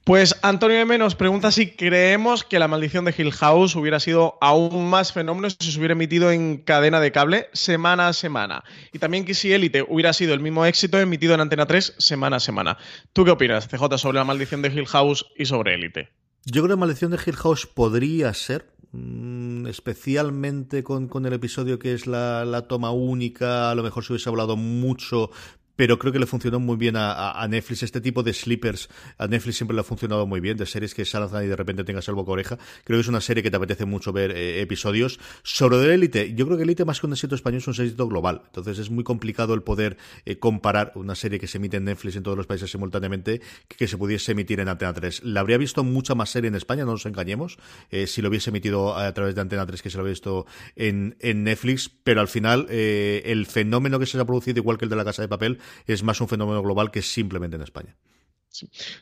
Pues Antonio M nos pregunta si creemos que la maldición de Hill House hubiera sido aún más fenómeno si se hubiera emitido en cadena de cable semana a semana. Y también que si Élite hubiera sido el mismo éxito emitido en Antena 3 semana a semana. ¿Tú qué opinas, CJ, sobre la maldición de Hill House y sobre Élite? Yo creo que la maldición de Hill House podría ser, mm, especialmente con, el episodio que es la, la, toma única, a lo mejor se hubiese hablado mucho, pero creo que le funcionó muy bien a, Netflix. Este tipo de sleepers a Netflix siempre le ha funcionado muy bien, de series que salgan y de repente tengas el boca oreja. Creo que es una serie que te apetece mucho ver eh, episodios. Sobre el Elite, yo creo que Elite más que un éxito español es un éxito global. Entonces es muy complicado el poder eh, comparar una serie que se emite en Netflix en todos los países simultáneamente que, se pudiese emitir en Antena 3. La habría visto mucha más serie en España, no nos engañemos, eh, si lo hubiese emitido a través de Antena 3 que se lo había visto en, en Netflix, pero al final el fenómeno que se ha producido, igual que el de la Casa de Papel, es más un fenómeno global que simplemente en España.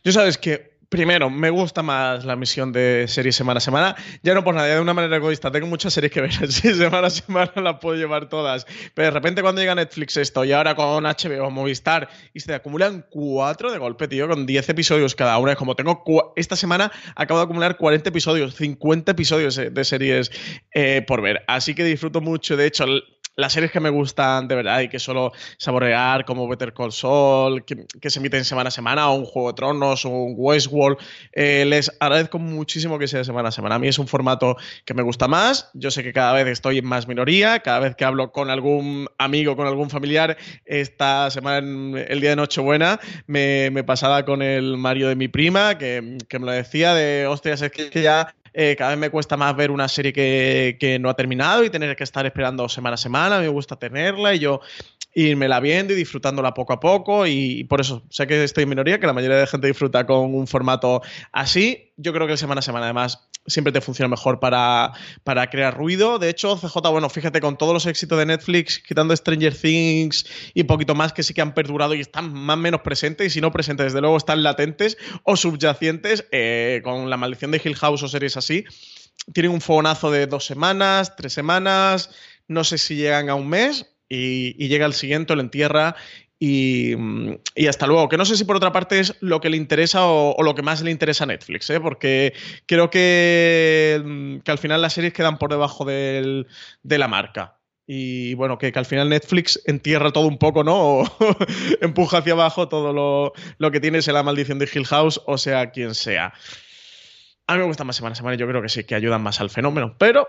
Yo sabes que Primero, me gusta más la misión de serie semana a semana. Ya no por nada, de una manera egoísta. Tengo muchas series que ver así, semana a semana las puedo llevar todas. Pero de repente cuando llega Netflix esto y ahora con HBO, Movistar, y se acumulan cuatro de golpe, tío, con 10 episodios cada una. Es como tengo esta semana acabo de acumular 40 episodios, 50 episodios de series eh, por ver. Así que disfruto mucho. De hecho, las series que me gustan de verdad y que solo saborear, como Better Call Saul, que, se emiten semana a semana, o un Juego de Tronos, o un Westworld, eh, les agradezco muchísimo que sea semana a semana. A mí es un formato que me gusta más. Yo sé que cada vez estoy en más minoría, cada vez que hablo con algún amigo, con algún familiar, esta semana, el día de Nochebuena, me, me pasaba con el Mario de mi prima, que, que me lo decía de, hostias, es que ya eh, cada vez me cuesta más ver una serie que, no ha terminado y tener que estar esperando semana a semana. Me gusta tenerla y yo irme la viendo y disfrutándola poco a poco. Y, por eso sé que estoy en minoría, que la mayoría de gente disfruta con un formato así. Yo creo que semana a semana, además, siempre te funciona mejor para, para crear ruido. De hecho, CJ, bueno, fíjate, con todos los éxitos de Netflix, quitando Stranger Things y poquito más que sí que han perdurado y están más o menos presentes, y si no presentes, desde luego están latentes o subyacentes, eh, con la maldición de Hill House o series así, tienen un fogonazo de dos semanas, tres semanas, no sé si llegan a un mes. Y, llega el siguiente, lo entierra Mm, y, hasta luego. Que no sé si por otra parte es lo que le interesa o, lo que más le interesa a Netflix, ¿eh? porque creo que, mm, que, al final las series quedan por debajo de la marca. Y bueno, que, al final Netflix entierra todo un poco, ¿no? O empuja hacia abajo todo lo, lo que tiene, sea la maldición de Hill House o sea quien sea. A mí me gusta más semana a semana, yo creo que sí, que ayudan más al fenómeno. Pero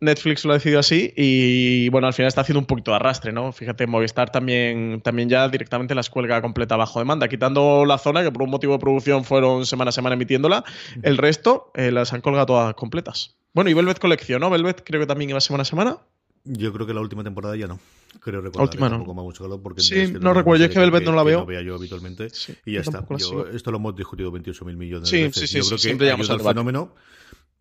Netflix lo ha decidido así y bueno, al final está haciendo un poquito de arrastre, ¿no? Fíjate, Movistar también, también ya directamente las cuelga completa bajo demanda, quitando la zona que por un motivo de producción fueron semana a semana emitiéndola, el resto eh, las han colgado todas completas. Bueno, y Velvet Colección, ¿no? Velvet creo que también iba semana a semana. Yo creo que la última temporada ya no. Creo recordar. La última no. porque sí, no recuerdo. Yo es que Velvet no la veo. No veía yo habitualmente. y ya está. esto lo hemos discutido 28.000 millones de veces. Sí, sí, yo creo que siempre ayuda al fenómeno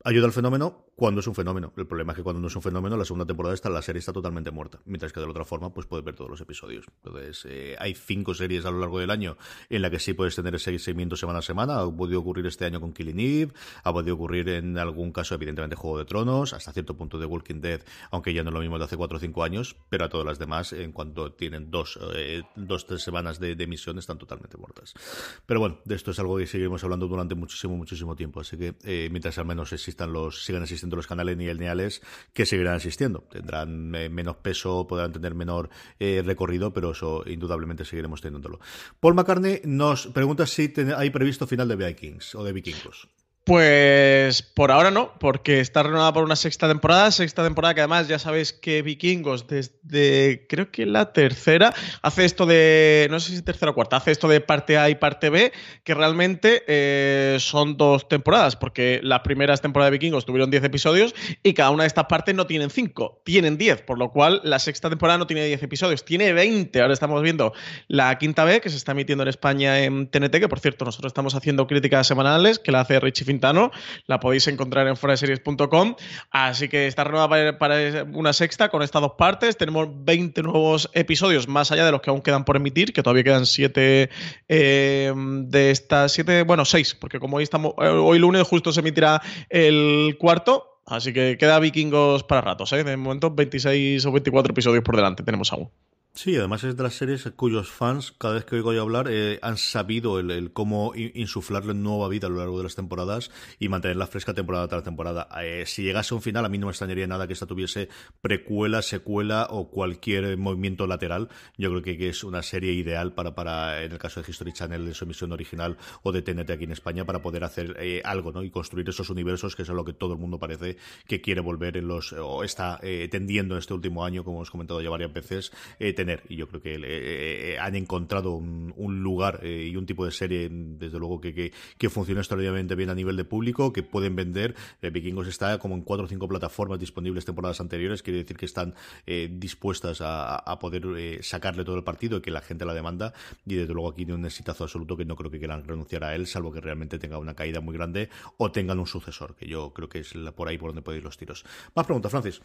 ayuda al fenómeno cuando es un fenómeno. El problema es que cuando no es un fenómeno, la segunda temporada está, la serie está totalmente muerta. Mientras que de la otra forma, pues puedes ver todos los episodios. Entonces, eh, hay cinco series a lo largo del año en la que sí puedes tener ese seguimiento semana a semana. Ha podido ocurrir este año con Killing Eve, ha podido ocurrir en algún caso, evidentemente, Juego de Tronos, hasta cierto punto de Walking Dead, aunque ya no es lo mismo de hace cuatro o cinco años, pero a todas las demás, en cuanto tienen dos, eh, dos tres semanas de, emisión, están totalmente muertas. Pero bueno, de esto es algo que seguiremos hablando durante muchísimo, muchísimo tiempo. Así que, eh, mientras al menos existan los, sigan existiendo los canales ni el que seguirán existiendo. Tendrán eh, menos peso, podrán tener menor eh, recorrido, pero eso indudablemente seguiremos teniéndolo. Paul McCartney nos pregunta si hay previsto final de Vikings o de Vikingos. Pues por ahora no, porque está renovada por una sexta temporada, sexta temporada que además ya sabéis que Vikingos desde creo que la tercera hace esto de, no sé si tercera o cuarta, hace esto de parte A y parte B, que realmente eh, son dos temporadas, porque las primeras temporadas de Vikingos tuvieron 10 episodios y cada una de estas partes no tienen 5, tienen 10, por lo cual la sexta temporada no tiene 10 episodios, tiene 20. Ahora estamos viendo la quinta B que se está emitiendo en España en TNT, que por cierto nosotros estamos haciendo críticas semanales, que la hace Richie la podéis encontrar en foraseries.com. Así que está renovada para, una sexta con estas dos partes. Tenemos 20 nuevos episodios, más allá de los que aún quedan por emitir, que todavía quedan 7 eh, de estas 7, bueno, 6, porque como hoy, estamos, eh, hoy lunes justo se emitirá el cuarto. Así que queda vikingos para ratos, ¿eh? De momento 26 o 24 episodios por delante tenemos aún. Sí, además es de las series cuyos fans, cada vez que oigo yo hablar, eh, han sabido el, cómo insuflarle nueva vida a lo largo de las temporadas y mantenerla fresca temporada tras temporada. Eh, si llegase a un final, a mí no me extrañaría nada que esta tuviese precuela, secuela o cualquier movimiento lateral. Yo creo que, es una serie ideal para, para, en el caso de History Channel, de su emisión original o de TNT aquí en España, para poder hacer eh, algo ¿no? y construir esos universos, que es a lo que todo el mundo parece que quiere volver en los, o está tendiendo en este último año, como hemos comentado ya varias veces, y yo creo que eh, eh, han encontrado un, lugar eh, y un tipo de serie, desde luego, que, que, funciona extraordinariamente bien a nivel de público, que pueden vender. Vikingos está como en cuatro o cinco plataformas disponibles temporadas anteriores, quiere decir que están dispuestas a, poder sacarle todo el partido y que la gente la demanda. Y desde luego aquí tiene un exitazo absoluto que no creo que quieran renunciar a él, salvo que realmente tenga una caída muy grande o tengan un sucesor, que yo creo que es por ahí por donde ir los tiros. Más preguntas, Francis.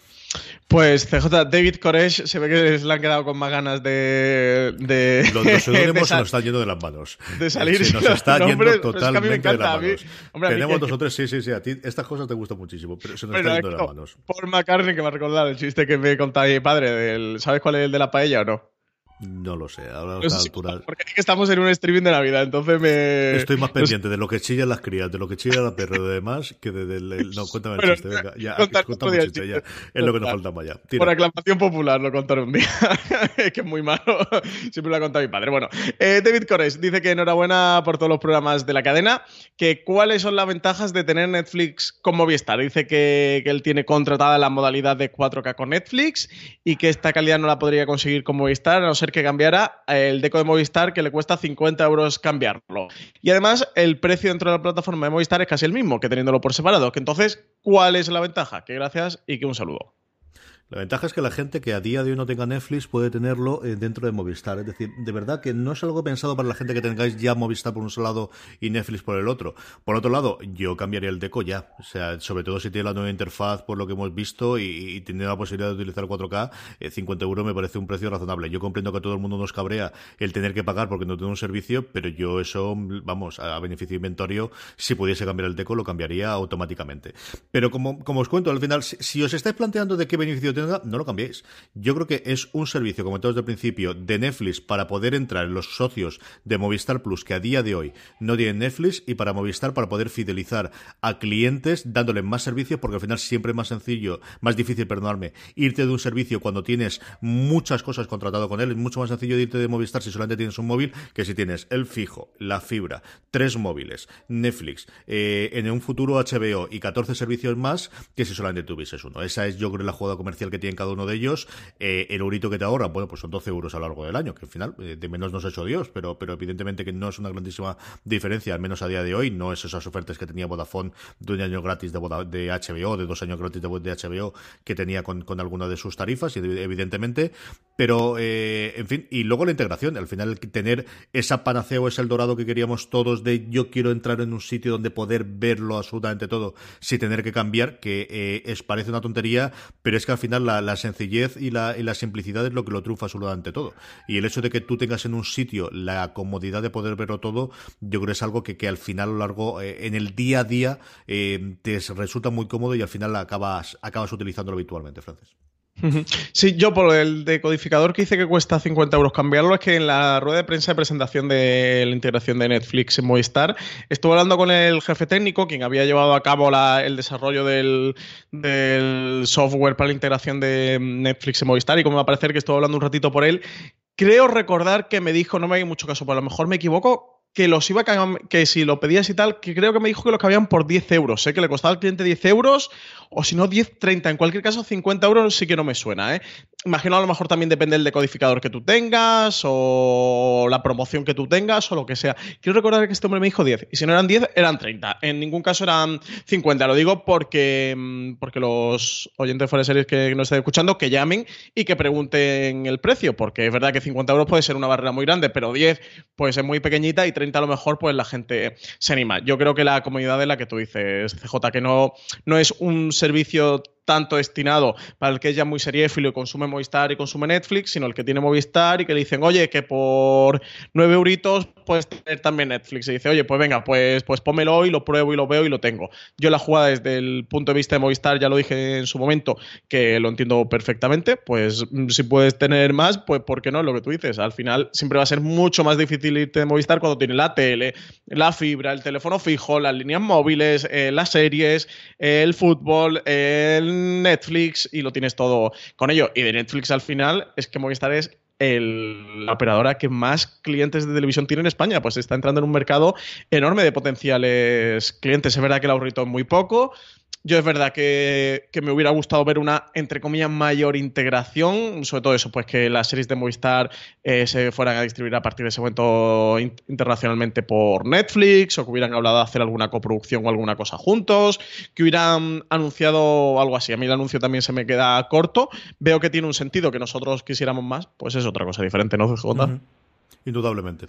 Pues CJ, David Koresh se ve que le han quedado con más ganas de. de los, los se nos están yendo de las manos. De salir. Se nos está yendo totalmente de las manos. Tenemos dos o tres, sí, sí, sí. A ti estas cosas te gustan muchísimo, pero se nos está yendo de las manos. Paul McCartney, que me ha recordado el chiste que me contaba mi padre. Del, ¿Sabes cuál es el de la paella o no? No lo sé, ahora esta altura. Porque estamos en un streaming de Navidad, entonces me. Estoy más pendiente de lo que chillan las crías, de lo que chilla la perra de demás, que de, del. No, cuéntame el chiste, venga. Ya, el chiste, ya. Es lo que nos falta más ya. Por aclamación popular lo contaré un día. es que es muy malo. Siempre lo ha contado mi padre. Bueno, eh, David Cores dice que enhorabuena por todos los programas de la cadena. Que cuáles son las ventajas de tener Netflix con Movistar. Dice que, que él tiene contratada la modalidad de 4K con Netflix y que esta calidad no la podría conseguir con Movistar, a no ser que cambiara el deco de Movistar que le cuesta 50 euros cambiarlo. Y además el precio dentro de la plataforma de Movistar es casi el mismo que teniéndolo por separado. Entonces, ¿cuál es la ventaja? Que gracias y que un saludo. La ventaja es que la gente que a día de hoy no tenga Netflix puede tenerlo eh, dentro de Movistar. Es decir, de verdad que no es algo pensado para la gente que tengáis ya Movistar por un lado y Netflix por el otro. Por otro lado, yo cambiaría el deco ya. O sea, sobre todo si tiene la nueva interfaz por lo que hemos visto y, tiene la posibilidad de utilizar 4K, 50 eh, euros me parece un precio razonable. Yo comprendo que todo el mundo nos cabrea el tener que pagar porque no tiene un servicio, pero yo eso, vamos, a beneficio inventario, si pudiese cambiar el deco, lo cambiaría automáticamente. Pero como, os cuento, al final, si, os estáis planteando de qué beneficio no lo cambiéis. Yo creo que es un servicio, como todos desde el principio, de Netflix para poder entrar en los socios de Movistar Plus que a día de hoy no tienen Netflix y para Movistar para poder fidelizar a clientes dándoles más servicios porque al final siempre es más sencillo, más difícil, perdonarme, irte de un servicio cuando tienes muchas cosas contratado con él. Es mucho más sencillo irte de Movistar si solamente tienes un móvil que si tienes el fijo, la fibra, tres móviles, Netflix, eh, en un futuro HBO y 14 servicios más que si solamente tuvieses uno. Esa es yo creo la jugada comercial que tienen cada uno de ellos. Eh, el eurito que te ahorra, bueno, pues son 12 euros a lo largo del año, que al final eh, de menos nos ha hecho Dios, pero, pero evidentemente que no es una grandísima diferencia, al menos a día de hoy. No es esas ofertas que tenía Vodafone de un año gratis de, de HBO, de dos años gratis de, de HBO que tenía con, con alguna de sus tarifas, evidentemente. Pero, eh, en fin, y luego la integración. Al final, tener esa panacea o ese dorado que queríamos todos de yo quiero entrar en un sitio donde poder verlo absolutamente todo sin tener que cambiar, que es parece una tontería, pero es que al final la, sencillez y la, y la, simplicidad es lo que lo triunfa absolutamente todo. Y el hecho de que tú tengas en un sitio la comodidad de poder verlo todo, yo creo que es algo que, que al final a lo largo, eh, en el día a día, eh, te resulta muy cómodo y al final acabas, acabas utilizándolo habitualmente, Francis. Sí, yo por el decodificador que dice que cuesta 50 euros cambiarlo, es que en la rueda de prensa de presentación de la integración de Netflix en Movistar, estuve hablando con el jefe técnico, quien había llevado a cabo el desarrollo del, software para la integración de Netflix en Movistar, y como va a parecer que estuve hablando un ratito por él, creo recordar que me dijo, no me hay mucho caso, pero a lo mejor me equivoco, que los iba a que si lo pedías y tal, que creo que me dijo que los cabían por 10 euros, sé que le costaba al cliente 10 euros o si no 10, 30. En cualquier caso, 50 euros sí que no me suena. ¿eh? Imagino a lo mejor también depende del decodificador que tú tengas o la promoción que tú tengas o lo que sea. Quiero recordar que este hombre me dijo 10 y si no eran 10, eran 30. En ningún caso eran 50. Lo digo porque, mm, porque los oyentes fuera de series que nos estén escuchando que llamen y que pregunten el precio, porque es verdad que 50 euros puede ser una barrera muy grande, pero 10 puede ser muy pequeñita y 30 a lo mejor pues la gente se anima. Yo creo que la comunidad es la que tú dices, CJ, que no, no es un servicio tanto destinado para el que es ya muy seriéfilo y consume Movistar y consume Netflix, sino el que tiene Movistar y que le dicen, oye, que por 9 euritos puedes tener también Netflix. Y dice, oye, pues venga, pues, pues pómelo y lo pruebo y lo veo y lo tengo. Yo la jugada desde el punto de vista de Movistar, ya lo dije en su momento, que lo entiendo perfectamente, pues mm, si puedes tener más, pues ¿por qué no? Lo que tú dices, al final siempre va a ser mucho más difícil irte de Movistar cuando tiene la tele, la fibra, el teléfono fijo, las líneas móviles, eh, las series, el fútbol, el Netflix y lo tienes todo con ello. Y de Netflix al final es que Movistar es la operadora que más clientes de televisión tiene en España. Pues está entrando en un mercado enorme de potenciales clientes. Es verdad que el ahorrito es muy poco, yo es verdad que, me hubiera gustado ver una, entre comillas, mayor integración, sobre todo eso, pues que las series de Movistar eh, se fueran a distribuir a partir de ese momento internacionalmente por Netflix, o que hubieran hablado de hacer alguna coproducción o alguna cosa juntos, que hubieran anunciado algo así. A mí el anuncio también se me queda corto. Veo que tiene un sentido que nosotros quisiéramos más, pues es otra cosa diferente, ¿no? Indudablemente.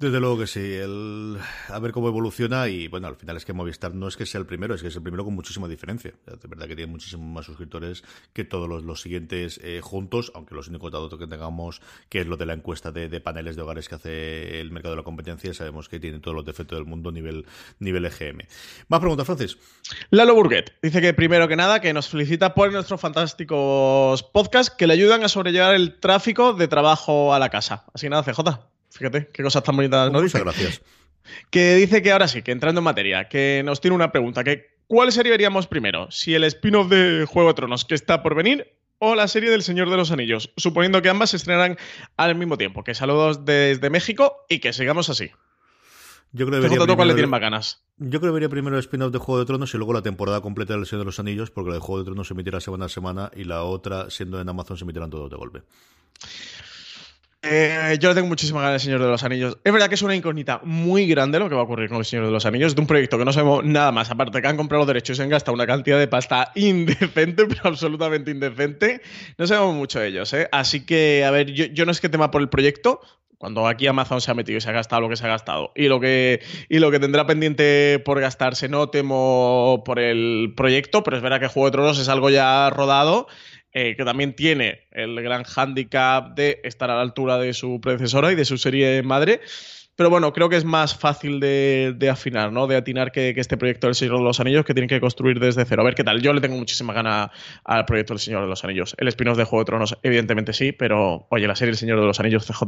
Desde luego que sí, el, a ver cómo evoluciona y bueno, al final es que Movistar no es que sea el primero, es que es el primero con muchísima diferencia. De verdad que tiene muchísimos más suscriptores que todos los, siguientes eh, juntos, aunque los únicos datos que tengamos, que es lo de la encuesta de, paneles de hogares que hace el mercado de la competencia, sabemos que tiene todos los defectos del mundo nivel, nivel EGM. Más preguntas, Francis. Lalo Burguet dice que primero que nada que nos felicita por nuestros fantásticos podcasts que le ayudan a sobrellevar el tráfico de trabajo a la casa. Así que nada, CJ. Fíjate, qué cosas tan bonitas nos dice. gracias. Que dice que ahora sí, que entrando en materia, que nos tiene una pregunta, que ¿cuál serie veríamos primero? Si el spin-off de Juego de Tronos que está por venir o la serie del Señor de los Anillos, suponiendo que ambas se estrenarán al mismo tiempo. Que saludos desde México y que sigamos así. Yo creo que vería cuál le tienen más ganas. Yo creo que vería primero el spin-off de Juego de Tronos y luego la temporada completa del Señor de los Anillos, porque la de Juego de Tronos se emitirá semana a semana y la otra, siendo en Amazon, se emitirán todos de golpe. Eh, yo le tengo muchísima ganas del Señor de los Anillos. Es verdad que es una incógnita muy grande lo que va a ocurrir con el Señor de los Anillos. De un proyecto que no sabemos nada más. Aparte que han comprado los derechos y han gastado una cantidad de pasta indecente, pero absolutamente indecente. No sabemos mucho de ellos, ¿eh? Así que, a ver, yo, no es que tema por el proyecto. Cuando aquí Amazon se ha metido y se ha gastado lo que se ha gastado y lo que, y lo que tendrá pendiente por gastarse, no temo por el proyecto, pero es verdad que Juego de Tronos es algo ya rodado eh, que también tiene el gran hándicap de estar a la altura de su predecesora y de su serie madre. Pero bueno, creo que es más fácil de, afinar, ¿no? De atinar que, este proyecto del Señor de los Anillos que tienen que construir desde cero. A ver qué tal. Yo le tengo muchísima gana al proyecto del Señor de los Anillos. El spin-off de Juego de Tronos, evidentemente sí, pero oye, la serie El Señor de los Anillos CJ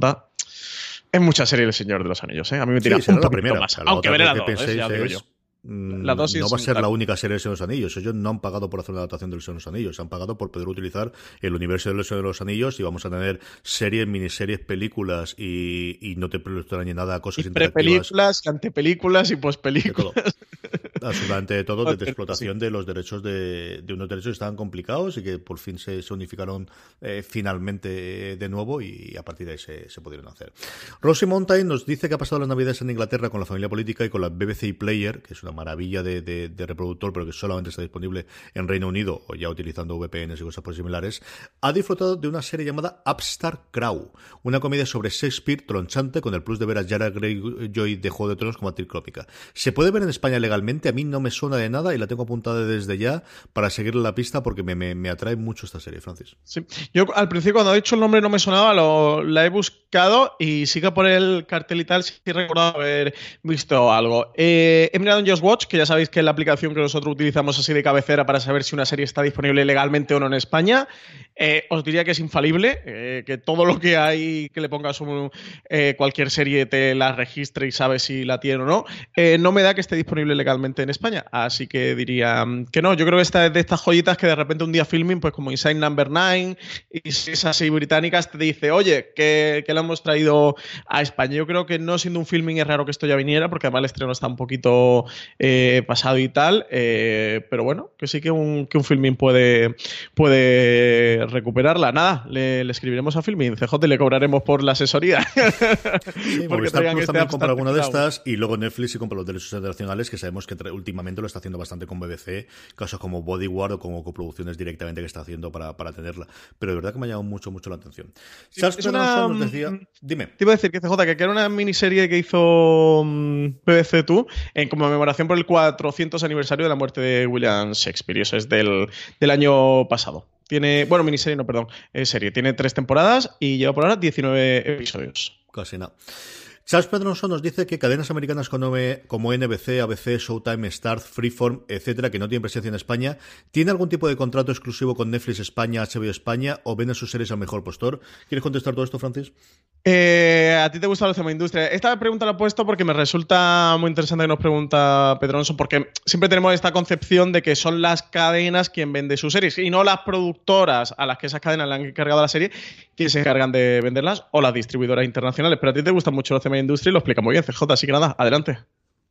es mucha serie El Señor de los Anillos, ¿eh? A mí me tira un la primera, más. Aunque veré la dos, ¿eh? ya digo yo. Mm, no va a ser la única serie de Señor de los Anillos. Ellos no han pagado por hacer una adaptación de Señor de los Anillos. Han pagado por poder utilizar el universo de Señor de los Anillos y vamos a tener series, miniseries, películas y, no te ni nada cosas y Prepelículas, antepelículas y pospelículas. Absolutamente de todo, de explotación de los derechos de, unos derechos que estaban complicados y que por fin se, unificaron eh, finalmente de nuevo y a partir de ahí se, pudieron hacer. Rosie Mountain nos dice que ha pasado las navidades en Inglaterra con la familia política y con la BBC Player, que es una maravilla de, reproductor, pero que solamente está disponible en Reino Unido o ya utilizando VPNs y cosas por similares, ha disfrutado de una serie llamada Upstart Crow, una comedia sobre Shakespeare tronchante con el plus de ver a Yara Greyjoy de Juego de Tronos como actriz crópica. Se puede ver en España legalmente, a mí no me suena de nada y la tengo apuntada desde ya para seguirle la pista porque me, atrae mucho esta serie, Francis. Sí, yo al principio cuando ha dicho el nombre no me sonaba, lo, la he buscado y sigue por el cartel y tal, sí he recordado haber visto algo. Eh, he mirado en Just Watch, que ya sabéis que es la aplicación que nosotros utilizamos así de cabecera para saber si una serie está disponible legalmente o no en España. Eh, os diría que es infalible, eh, que todo lo que hay que le pongas eh, cualquier serie te la registre y sabe si la tiene o no. no me da que esté disponible legalmente en España, así que diría mm, que no. Yo creo que esta es de estas joyitas que de repente un día filming, pues como Inside Number 9 y esas series británicas te dice, oye, que, que la hemos traído a España. Yo creo que no siendo un filming es raro que esto ya viniera, porque además el estreno está un poquito pasado y tal, pero bueno, que sí que un, que un filming puede, puede recuperarla. Nada, le, escribiremos a Filmin, CJ, le cobraremos por la asesoría. Sí, porque Star Plus este también compra alguna de estas y luego Netflix y compra los derechos internacionales que sabemos que últimamente lo está haciendo bastante con BBC, casos como Bodyguard o como coproducciones directamente que está haciendo para, para tenerla. Pero de verdad que me ha llamado mucho, mucho la atención. es una... nos decía... Mm, Dime. Te iba a decir que CJ, que era una miniserie que hizo mm, BBC tú en conmemoración por el 400 aniversario de la muerte de William Shakespeare. Y eso es del, del año pasado. Tiene, bueno, miniserie no, perdón, es serie. Tiene tres temporadas y lleva por ahora 19 episodios. Casi nada. Charles Pedroso nos dice que cadenas americanas como NBC, ABC, Showtime, Start, Freeform, etcétera, que no tienen presencia en España, ¿tiene algún tipo de contrato exclusivo con Netflix España, HBO España o venden sus series al mejor postor? ¿Quieres contestar todo esto, Francis? Eh, ¿A ti te gusta la tema industria? Esta pregunta la he puesto porque me resulta muy interesante que nos pregunta Pedronso, porque siempre tenemos esta concepción de que son las cadenas quien vende sus series y no las productoras a las que esas cadenas le han encargado la serie quien se encargan de venderlas o las distribuidoras internacionales. Pero a ti te gustan mucho los de industria y lo explica muy bien CJ, así que nada, adelante.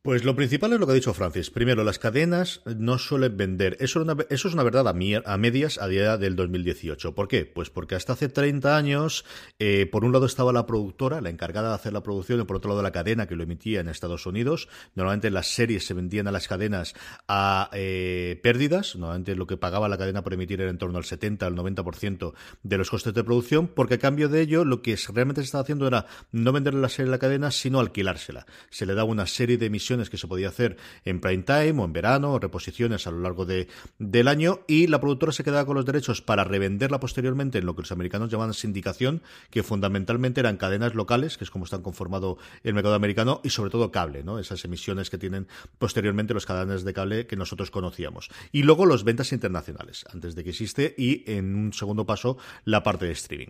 Pues lo principal es lo que ha dicho Francis. Primero, las cadenas no suelen vender. Eso, es una, verdad a, medias a día del 2018. ¿Por qué? Pues porque hasta hace 30 años, eh, por un lado estaba la productora, la encargada de hacer la producción, y por otro lado la cadena que lo emitía en Estados Unidos. Normalmente las series se vendían a las cadenas a eh, pérdidas. Normalmente lo que pagaba la cadena por emitir era en torno al 70 al 90% de los costes de producción, porque a cambio de ello lo que realmente se estaba haciendo era no venderle la serie a la cadena, sino alquilársela. Se le daba una serie de emisiones que se podía hacer en prime time o en verano, o reposiciones a lo largo de, del año, y la productora se quedaba con los derechos para revenderla posteriormente en lo que los americanos llamaban sindicación, que fundamentalmente eran cadenas locales, que es como están conformado el mercado americano, y sobre todo cable, ¿no? Esas emisiones que tienen posteriormente los cadenas de cable que nosotros conocíamos. Y luego los ventas internacionales, antes de que existe, y en un segundo paso la parte de streaming.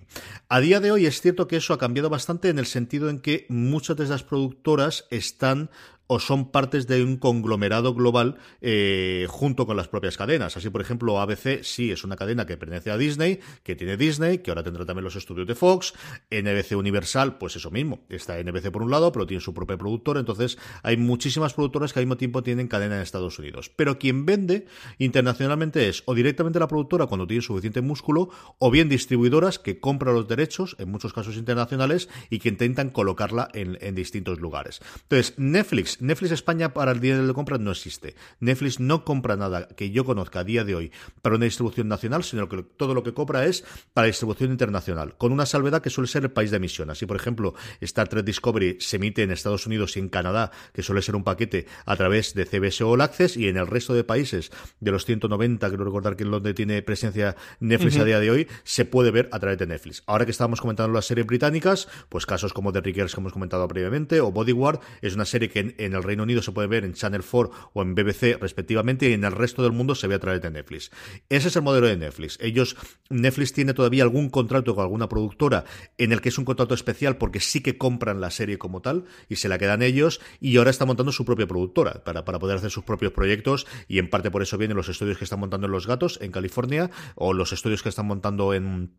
A día de hoy es cierto que eso ha cambiado bastante en el sentido en que muchas de esas productoras están o son partes de un conglomerado global eh, junto con las propias cadenas. Así, por ejemplo, ABC sí es una cadena que pertenece a Disney, que tiene Disney, que ahora tendrá también los estudios de Fox. NBC Universal, pues eso mismo. Está NBC por un lado, pero tiene su propio productor. Entonces, hay muchísimas productoras que al mismo tiempo tienen cadena en Estados Unidos. Pero quien vende internacionalmente es o directamente la productora cuando tiene suficiente músculo, o bien distribuidoras que compran los derechos, en muchos casos internacionales, y que intentan colocarla en, en distintos lugares. Entonces, Netflix Netflix España para el día de compra no existe. Netflix no compra nada que yo conozca a día de hoy para una distribución nacional, sino que todo lo que compra es para distribución internacional, con una salvedad que suele ser el país de emisión. Así, por ejemplo, Star Trek Discovery se emite en Estados Unidos y en Canadá, que suele ser un paquete a través de CBS All Access, y en el resto de países de los 190, quiero recordar que en donde tiene presencia Netflix a día de hoy, se puede ver a través de Netflix. Ahora que estábamos comentando las series británicas, pues casos como The Riggers que hemos comentado previamente, o Bodyguard, es una serie que en en el Reino Unido se puede ver en Channel 4 o en BBC respectivamente y en el resto del mundo se ve a través de Netflix. Ese es el modelo de Netflix. Ellos, Netflix tiene todavía algún contrato con alguna productora en el que es un contrato especial porque sí que compran la serie como tal y se la quedan ellos y ahora está montando su propia productora para, para poder hacer sus propios proyectos y en parte por eso vienen los estudios que están montando en Los Gatos en California o los estudios que están montando en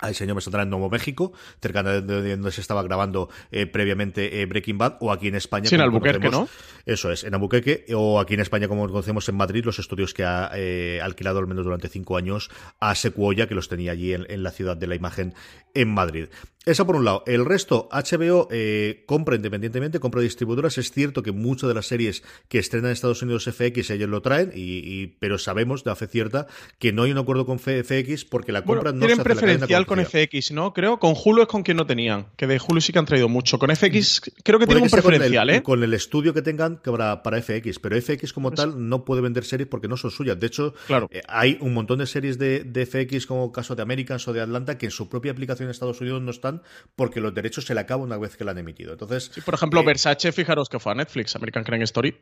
Ay, señor, me saldrá en Nuevo México, cerca de donde se estaba grabando eh, previamente eh, Breaking Bad, o aquí en España. Sí, en Albuquerque, ¿no? Eso es, en Albuquerque, o aquí en España, como conocemos en Madrid, los estudios que ha eh, alquilado al menos durante cinco años a Sequoia, que los tenía allí en la ciudad de la imagen en Madrid. Eso por un lado. El resto, HBO eh, compra independientemente, compra distribuidoras. Es cierto que muchas de las series que estrenan en Estados Unidos FX ellos lo traen, y, pero sabemos de fe cierta que no hay un acuerdo con FX porque la compra no tienen se preferencial con FX, ¿no? Creo. Con Hulu es con quien no tenían. Que de Hulu sí que han traído mucho. Con FX creo que tienen un preferencial, con el, ¿eh? Con el estudio que tengan para, para FX. Pero FX como pues tal no puede vender series porque no son suyas. De hecho, claro. Eh, hay un montón de series de, de FX como caso de Americans o de Atlanta que en su propia aplicación en Estados Unidos no están porque los derechos se le acaban una vez que la han emitido. Entonces, por ejemplo, eh, Versace, fijaros que fue a Netflix, American Crime Story,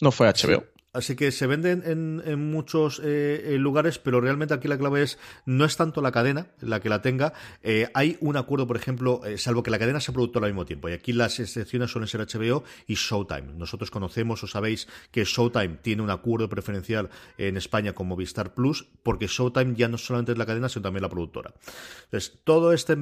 no fue a HBO. Así que se venden en, muchos eh, lugares, pero realmente aquí la clave es no es tanto la cadena la que la tenga. Eh, hay un acuerdo, por ejemplo, eh, salvo que la cadena sea productora al mismo tiempo. Y aquí las excepciones suelen ser HBO y Showtime. Nosotros conocemos o sabéis que Showtime tiene un acuerdo preferencial en España con Movistar Plus, porque Showtime ya no solamente es la cadena, sino también la productora. Entonces, todo este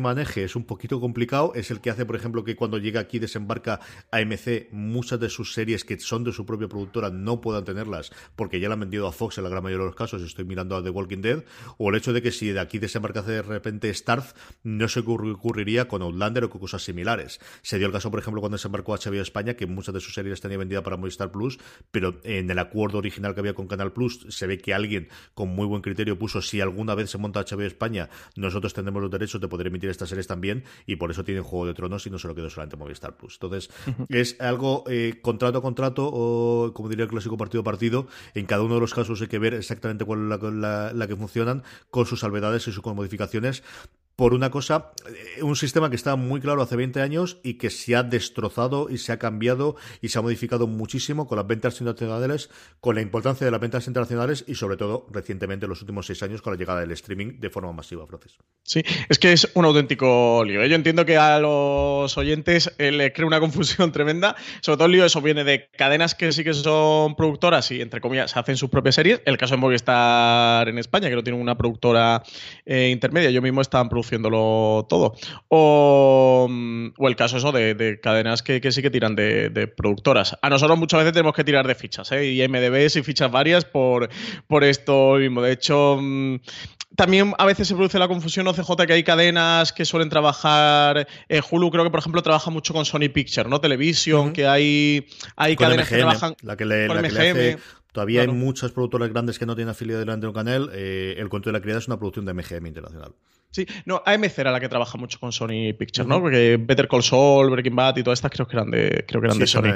maneje es un poquito complicado. Es el que hace, por ejemplo, que cuando llega aquí desembarca AMC, muchas de sus series que son de su propia productora no no puedan tenerlas porque ya la han vendido a Fox en la gran mayoría de los casos, estoy mirando a The Walking Dead, o el hecho de que si de aquí desembarcase de repente Starz, no sé qué ocurriría con Outlander o con cosas similares. Se dio el caso, por ejemplo, cuando desembarcó HBO España, que muchas de sus series tenía vendida para Movistar Plus, pero en el acuerdo original que había con Canal Plus se ve que alguien con muy buen criterio puso si alguna vez se monta HBO España, nosotros tendremos los derechos de poder emitir estas series también y por eso tienen Juego de Tronos y no se lo quedó solamente Movistar Plus. Entonces, es algo eh, contrato a contrato o, como diría el partido a partido. En cada uno de los casos hay que ver exactamente cuál es la que funcionan con sus salvedades y sus modificaciones por una cosa, eh, un sistema que estaba muy claro hace 20 años y que se ha destrozado y se ha cambiado y se ha modificado muchísimo con las ventas internacionales, con la importancia de las ventas internacionales y sobre todo recientemente en los últimos seis años con la llegada del streaming de forma masiva, proceso. Sí, es que es un auténtico lío. ¿eh? Yo entiendo que a los oyentes eh, le crea una confusión tremenda, sobre todo el lío eso viene de cadenas que sí que son productoras y entre comillas hacen sus propias series. El caso de Movistar en España, que no tiene una productora intermedia, yo mismo estaba produciendo haciéndolo todo. O, el caso eso de, cadenas que, sí que tiran de, productoras. A nosotros muchas veces tenemos que tirar de fichas, ¿eh? y MDBs y fichas varias por, por esto mismo. De hecho, mm, también a veces se produce la confusión OCJ que hay cadenas que suelen trabajar. Eh, Hulu creo que, por ejemplo, trabaja mucho con Sony Picture, ¿no? Televisión, que hay, hay cadenas que trabajan la que le, con MGM. Todavía hay muchas productoras grandes que no tienen afiliado delante de un canal. Eh, el cuento de la criada es una producción de MGM internacional. Sí, no, AMC era la que trabaja mucho con Sony Pictures, ¿no? Porque Better Call Saul, Breaking Bad y todas estas creo que eran de, creo que eran de Sony.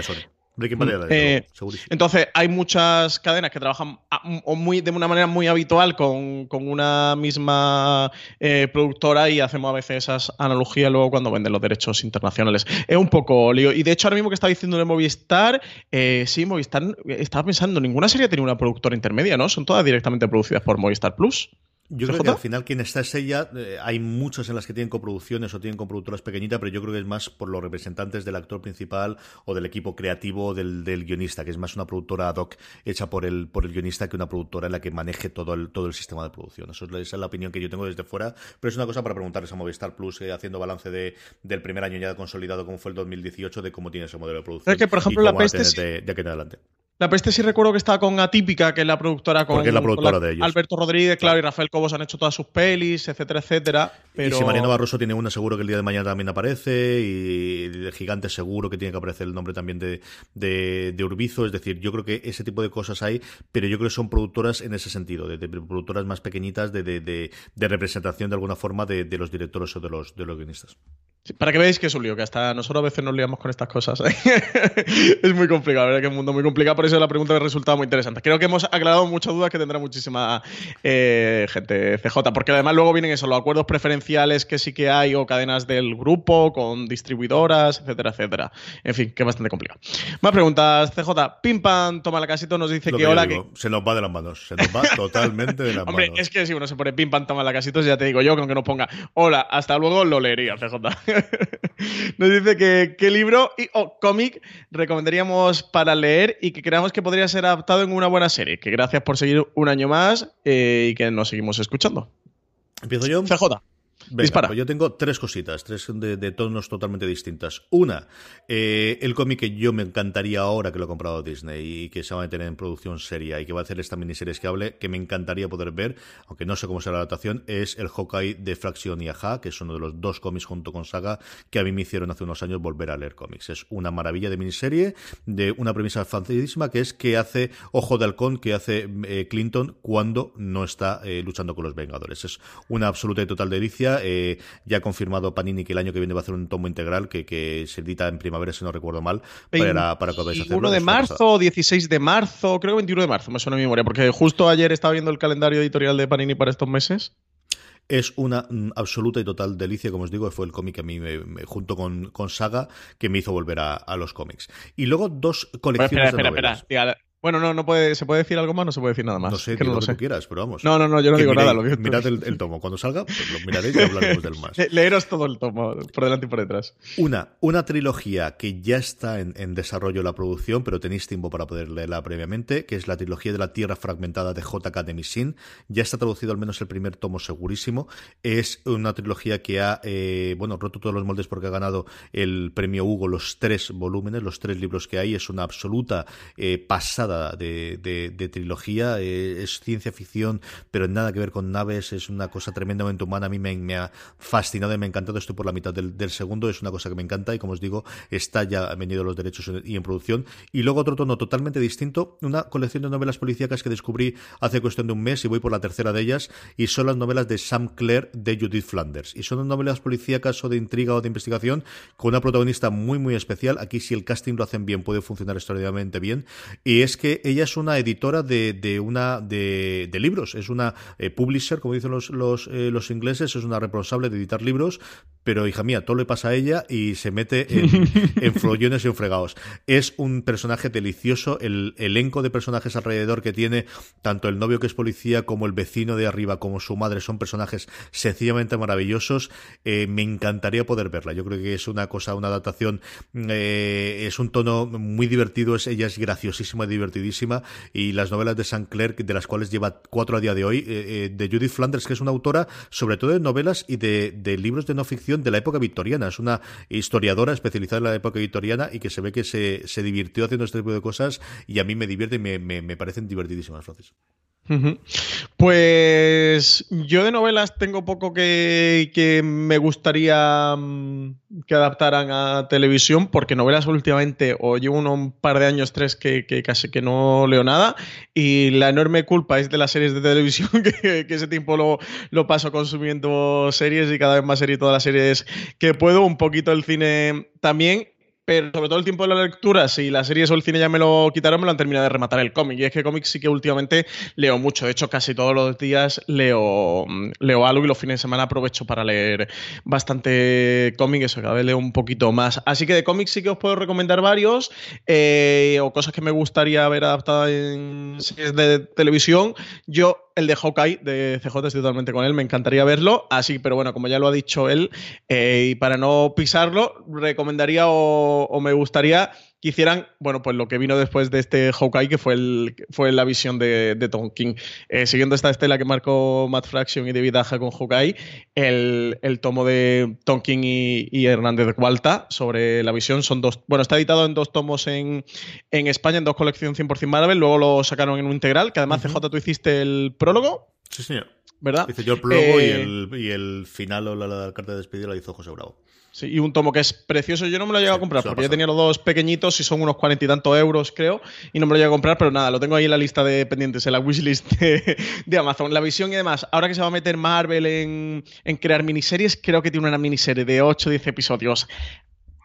Breaking Bad eh, entonces, hay muchas cadenas que trabajan muy, de una manera muy habitual con, una misma eh, productora y hacemos a veces esas analogías luego cuando venden los derechos internacionales. Es un poco lío. Y de hecho, ahora mismo que estaba diciendo de Movistar, eh, sí, Movistar estaba pensando, ninguna serie tiene una productora intermedia, ¿no? Son todas directamente producidas por Movistar Plus. Yo creo que al final quien está es ella. Eh, hay muchas en las que tienen coproducciones o tienen coproductoras pequeñitas, pero yo creo que es más por los representantes del actor principal o del equipo creativo del, del, guionista, que es más una productora ad hoc hecha por el, por el guionista que una productora en la que maneje todo el, todo el sistema de producción. Eso es, esa es la opinión que yo tengo desde fuera, pero es una cosa para preguntarles a Movistar Plus, eh, haciendo balance de, del primer año ya consolidado como fue el 2018, de cómo tiene ese modelo de producción. Es que, por ejemplo, la peste. De, de aquí en adelante. La peste sí recuerdo que está con Atípica, que es la productora con, la productora de ellos. Alberto Rodríguez, claro, y Rafael Cobos han hecho todas sus pelis, etcétera, etcétera. Pero... Y si Mariano Barroso tiene una, seguro que el día de mañana también aparece. Y de Gigante seguro que tiene que aparecer el nombre también de, de, Urbizo. Es decir, yo creo que ese tipo de cosas hay, pero yo creo que son productoras en ese sentido, de, productoras más pequeñitas de, de, representación de alguna forma de, los directores o de los, de los guionistas para que veáis que es un lío, que hasta nosotros a veces nos liamos con estas cosas. ¿eh? es muy complicado, ¿verdad? Que es un mundo muy complicado, por eso la pregunta me resultado muy interesante. Creo que hemos aclarado muchas dudas que tendrá muchísima eh, gente CJ, porque además luego vienen eso, los acuerdos preferenciales que sí que hay o cadenas del grupo con distribuidoras, etcétera, etcétera. En fin, que es bastante complicado. Más preguntas, CJ. Pimpan, toma la casito, nos dice que, hola. que... Se nos va de las manos, se nos va totalmente de las manos. Hombre, es que si uno se pone Pimpan, toma la casito, ya te digo yo, que aunque no ponga hola, hasta luego, lo leería, CJ. Nos dice que qué libro y, o cómic recomendaríamos para leer y que creamos que podría ser adaptado en una buena serie. Que gracias por seguir un año más eh, y que nos seguimos escuchando. Empiezo yo. CJ. Dispara. Pues yo tengo tres cositas, tres de, tonos totalmente distintas. Una, eh, el cómic que yo me encantaría ahora que lo ha comprado Disney y que se va a tener en producción seria y que va a hacer esta miniserie que hable, que me encantaría poder ver, aunque no sé cómo será la adaptación, es el Hawkeye de Fracción y Aja, que es uno de los dos cómics junto con Saga que a mí me hicieron hace unos años volver a leer cómics. Es una maravilla de miniserie, de una premisa facilísima, que es que hace Ojo de Halcón, que hace eh, Clinton cuando no está eh, luchando con los Vengadores. Es una absoluta y total delicia eh, ya ha confirmado Panini que el año que viene va a hacer un tomo integral que, se edita en primavera, si no recuerdo mal, para, para que podáis hacerlo. 1 de marzo, 16 de marzo, creo que 21 de marzo, me suena mi memoria, porque justo ayer estaba viendo el calendario editorial de Panini para estos meses. Es una mm, absoluta y total delicia, como os digo, fue el cómic que a mí, me, junto con, con, Saga, que me hizo volver a, los cómics. Y luego dos colecciones espera, espera, Espera, bueno, no, no puede, ¿se puede decir algo más? No se puede decir nada más. No sé, que no lo, sé. quieras, pero vamos. No, no, no, yo no digo nada. Lo mirad el, tomo. Cuando salga, pues lo miraréis y hablaremos del más. leeros todo el tomo, por delante y por detrás. Una, una trilogía que ya está en, en desarrollo la producción, pero tenéis tiempo para poder leerla previamente, que es la trilogía de la Tierra Fragmentada de JK de Misin. Ya está traducido al menos el primer tomo segurísimo. Es una trilogía que ha, eh, bueno, roto todos los moldes porque ha ganado el premio Hugo, los tres volúmenes, los tres libros que hay. Es una absoluta eh, pasada de, trilogía. Eh, es ciencia ficción, pero nada que ver con naves. Es una cosa tremendamente humana. A mí me, ha fascinado y me ha encantado. Estoy por la mitad del, segundo. Es una cosa que me encanta y, como os digo, está ya venido los derechos y en producción. Y luego otro tono totalmente distinto, una colección de novelas policíacas que descubrí hace cuestión de un mes y voy por la tercera de ellas. Y son las novelas de Sam Clare de Judith Flanders. Y son novelas policíacas o de intriga o de investigación con una protagonista muy, muy especial. Aquí, si el casting lo hacen bien, puede funcionar extraordinariamente bien. Y es que ella es una editora de, de una de, de, libros. Es una eh, publisher, como dicen los, los, eh, los ingleses, es una responsable de editar libros. Pero, hija mía, todo le pasa a ella y se mete en, en follones y en fregados. Es un personaje delicioso. El elenco de personajes alrededor que tiene, tanto el novio que es policía, como el vecino de arriba, como su madre, son personajes sencillamente maravillosos. Eh, me encantaría poder verla. Yo creo que es una cosa, una adaptación, eh, es un tono muy divertido, es, ella es graciosísima, divertidísima, y las novelas de Saint Clair, de las cuales lleva cuatro a día de hoy, eh, de Judith Flanders, que es una autora sobre todo de novelas y de, libros de no ficción de la época victoriana. Es una historiadora especializada en la época victoriana y que se ve que se, se divirtió haciendo este tipo de cosas y a mí me divierte y me, me, me parecen divertidísimas, Francis. Pues yo de novelas tengo poco que, me gustaría mm, que adaptaran a televisión, porque novelas últimamente, o llevo un par de años, tres, que, casi que no leo nada, y la enorme culpa es de las series de televisión, que, ese tiempo lo, lo, paso consumiendo series y cada vez más series, todas las series que puedo, un poquito el cine también, pero sobre todo el tiempo de la lectura, si las series o el cine ya me lo quitaron, me lo han terminado de rematar el cómic. Y es que cómics sí que últimamente leo mucho. De hecho, casi todos los días leo, leo algo y los fines de semana aprovecho para leer bastante cómic. Eso, cada vez leo un poquito más. Así que de cómics sí que os puedo recomendar varios eh, o cosas que me gustaría ver adaptadas en series de televisión. Yo el de Hawkeye de CJ, estoy totalmente con él, me encantaría verlo. Así, pero bueno, como ya lo ha dicho él, eh, y para no pisarlo, recomendaría me gustaría que hicieran, bueno, pues lo que vino después de este Hawkeye, que fue, el, fue la visión de, de Tom King. Eh, siguiendo esta estela que marcó Matt Fraction y David Aja con Hawkeye, el, tomo de Tom King y, Hernández de Cualta sobre la visión son dos. Bueno, está editado en dos tomos en, España, en dos colecciones 100% Marvel, luego lo sacaron en un integral, que además, CJ, tú hiciste el prólogo. Sí, señor. ¿Verdad? Hice yo el prólogo y, eh, el, y, el, final o la, carta de despedida la hizo José Bravo. Sí, y un tomo que es precioso. Yo no me lo he llegado a comprar porque ya tenía los dos pequeñitos y son unos cuarenta y tantos euros, creo. Y no me lo he llegado a comprar, pero nada, lo tengo ahí en la lista de pendientes, en la wishlist de, de Amazon. La visión y demás. Ahora que se va a meter Marvel en, en crear miniseries, creo que tiene una miniserie de 8 o 10 episodios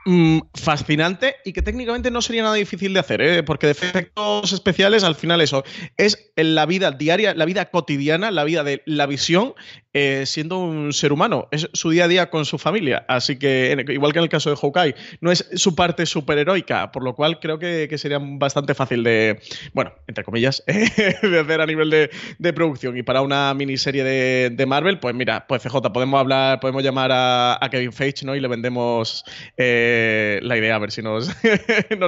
Mm, fascinante y que técnicamente no sería nada difícil de hacer, ¿eh? porque de efectos especiales, al final eso, es la vida diaria, la vida cotidiana, la vida de la visión, eh, siendo un ser humano, es su día a día con su familia, así que igual que en el caso de Hawkeye, no es su parte superheroica, por lo cual creo que, sería bastante fácil de, bueno, entre comillas, de hacer a nivel de, producción y para una miniserie de, Marvel, pues mira, pues CJ, podemos hablar, podemos llamar a, Kevin Feige, ¿no? Y le vendemos... Eh, la idea, a ver si nos,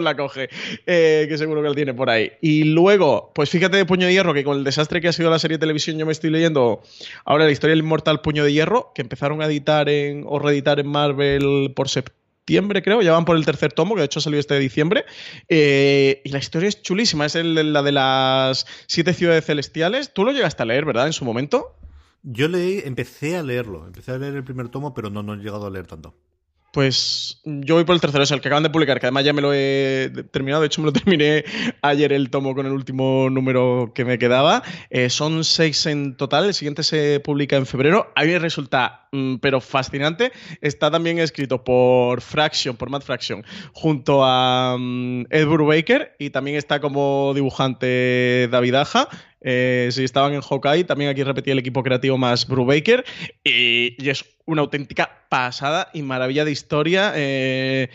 la coge, eh, que seguro que la tiene por ahí. Y luego, pues fíjate de Puño de Hierro, que con el desastre que ha sido la serie de televisión, yo me estoy leyendo ahora la historia del inmortal Puño de Hierro, que empezaron a editar en, o reeditar en Marvel por septiembre, creo, ya van por el tercer tomo, que de hecho salió este de diciembre. Eh, y la historia es chulísima, es la de las siete ciudades celestiales. Tú lo llegaste a leer, ¿verdad? En su momento. Yo leí, empecé a leerlo, empecé a leer el primer tomo, pero no, no he llegado a leer tanto. Pues yo voy por el tercero, es el que acaban de publicar, que además ya me lo he terminado. De hecho, me lo terminé ayer el tomo con el último número que me quedaba. Eh, son seis en total. El siguiente se publica en febrero. A mí resulta, mm, pero fascinante. Está también escrito por Fraction, por Matt Fraction, junto a um, Ed Brubaker. Y también está como dibujante David Aja. Eh, si estaban en Hawkeye, también aquí repetí el equipo creativo más Brubaker. Y, y es una auténtica pasada y maravilla de historia. Eh,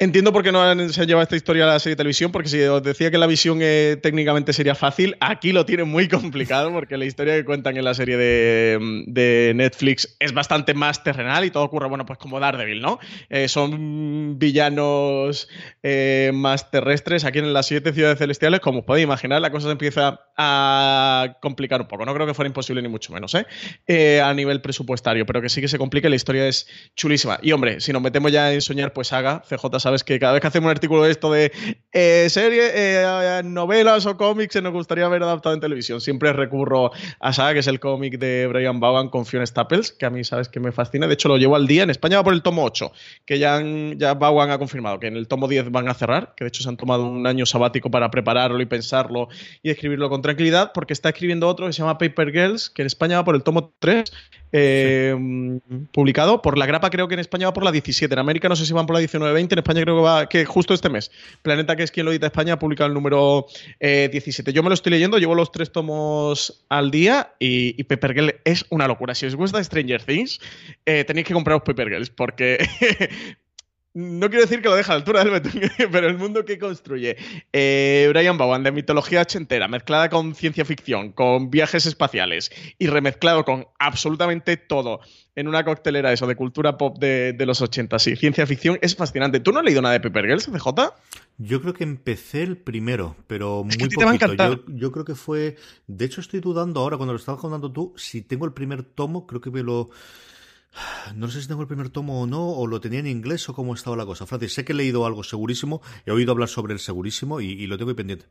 Entiendo por qué no se ha llevado esta historia a la serie de televisión, porque si os decía que la visión eh, técnicamente sería fácil, aquí lo tiene muy complicado, porque la historia que cuentan en la serie de, Netflix es bastante más terrenal y todo ocurre, bueno, pues como Daredevil, ¿no? Eh, son villanos eh, más terrestres. Aquí en las siete ciudades celestiales, como os podéis imaginar, la cosa se empieza a complicar un poco. No creo que fuera imposible ni mucho menos, ¿eh? a nivel presupuestario, pero que sí que se complica y la historia es chulísima. Y hombre, si nos metemos ya en soñar, pues haga CJ sabes que cada vez que hacemos un artículo de esto de eh, series, eh, novelas o cómics que nos gustaría ver adaptado en televisión, siempre recurro a Saga, que es el cómic de Brian Vaughan con Fiona Staples, que a mí sabes que me fascina. De hecho, lo llevo al día. En España va por el tomo 8, que ya, ya Vaughan ha confirmado que en el tomo 10 van a cerrar, que de hecho se han tomado un año sabático para prepararlo y pensarlo y escribirlo con tranquilidad, porque está escribiendo otro que se llama Paper Girls, que en España va por el tomo 3 eh, publicado por la grapa, creo que en España va por la 17. En América no sé si van por la 19-20. En España creo que va, que justo este mes. Planeta, que es quien lo edita España, ha publicado el número 17. Eh, Yo me lo estoy leyendo, llevo los tres tomos al día y, y Girl es una locura. Si os gusta Stranger Things, eh, tenéis que compraros Paper Girls porque No quiero decir que lo deja a la altura del betún, pero el mundo que construye eh, Brian Bowen de mitología ochentera, mezclada con ciencia ficción, con viajes espaciales y remezclado con absolutamente todo en una coctelera eso de cultura pop de, los 80, sí, ciencia ficción, es fascinante. ¿Tú no has leído nada de Pepper Girls, CJ? Yo creo que empecé el primero, pero muy poquito. Yo, yo, creo que fue. De hecho, estoy dudando ahora, cuando lo estabas contando tú, si tengo el primer tomo, creo que me lo. No sé si tengo el primer tomo o no, o lo tenía en inglés o cómo estaba la cosa. Francis, sé que he leído algo segurísimo, he oído hablar sobre el segurísimo y, lo tengo ahí pendiente.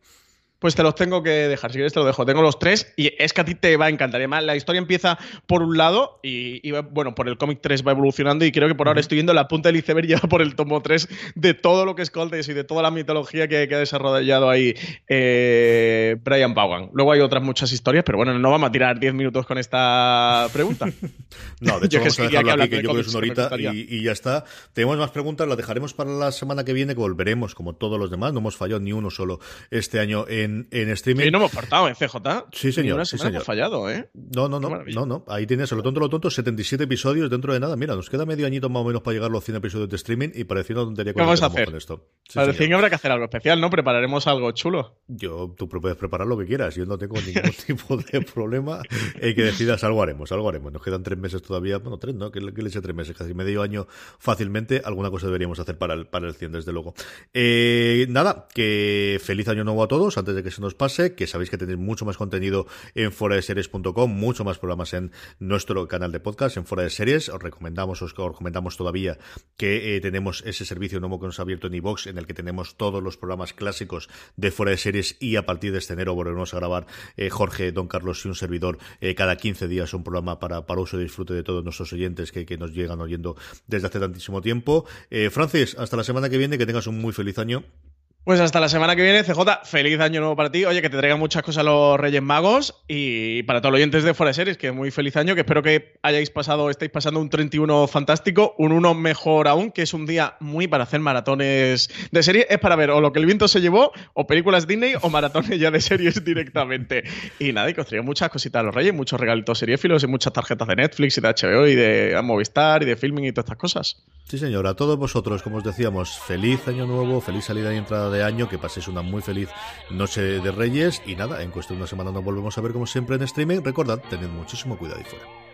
Pues te los tengo que dejar, si quieres te lo dejo. Tengo los tres y es que a ti te va a encantar. Además, la historia empieza por un lado y, bueno, por el cómic 3 va evolucionando y creo que por ahora estoy viendo la punta del iceberg ya por el tomo 3 de todo lo que es Coltes y de toda la mitología que, ha desarrollado ahí eh, Brian Vaughan. Luego hay otras muchas historias, pero bueno, no vamos a tirar 10 minutos con esta pregunta. no, de hecho, vamos a dejarlo aquí, que yo creo que es una horita y, ya está. Tenemos más preguntas, las dejaremos para la semana que viene, que volveremos como todos los demás. No hemos fallado ni uno solo este año en en, streaming. Sí, no hemos cortado en CJ. Sí, señor. sí, señor. fallado, ¿eh? No, no, no, no, no. Ahí tienes, lo tonto, lo tonto, 77 episodios dentro de nada. Mira, nos queda medio añito más o menos para llegar a los 100 episodios de streaming y parecía una tontería ¿Qué vamos a hacer? Con esto. para el 100 habrá que hacer algo especial, ¿no? Prepararemos algo chulo. Yo, tú puedes preparar lo que quieras. Yo no tengo ningún tipo de problema en que decidas algo haremos, algo haremos. Nos quedan tres meses todavía, bueno, tres, ¿no? Que, le eche tres meses, casi medio año fácilmente. Alguna cosa deberíamos hacer para el, para el 100, desde luego. Eh, nada, que feliz año nuevo a todos, antes que se nos pase, que sabéis que tenéis mucho más contenido en foradeseries.com, mucho más programas en nuestro canal de podcast, en Fora de Series. Os recomendamos, os, recomendamos todavía que eh, tenemos ese servicio nuevo que nos ha abierto en iVox, en el que tenemos todos los programas clásicos de Fuera de Series y a partir de este enero volveremos a grabar eh, Jorge, Don Carlos y un servidor eh, cada 15 días un programa para, para uso y disfrute de todos nuestros oyentes que, que nos llegan oyendo desde hace tantísimo tiempo. Francis, hasta la semana que viene, que tengas un muy feliz año. Pues hasta la semana que viene, CJ, feliz año nuevo para ti. Oye, que te traigan muchas cosas los Reyes Magos y para todos los oyentes de Fuera Series, que muy feliz año, que espero que hayáis pasado, estéis pasando un 31 fantástico, un 1 mejor aún, que es un día muy para hacer maratones de serie. Es para ver o lo que el viento se llevó, o películas Disney, o maratones ya de series directamente. Y nada, y que os traigan muchas cositas a los Reyes, muchos regalitos seriéfilos y muchas tarjetas de Netflix y de HBO y de Movistar y de filming y todas estas cosas. Sí, señor, a todos vosotros, como os decíamos, feliz año nuevo, feliz salida y entrada año, que paséis una muy feliz noche de Reyes y nada, en cuestión de una semana nos volvemos a ver como siempre en streaming. Recordad, tened muchísimo cuidado y fuera.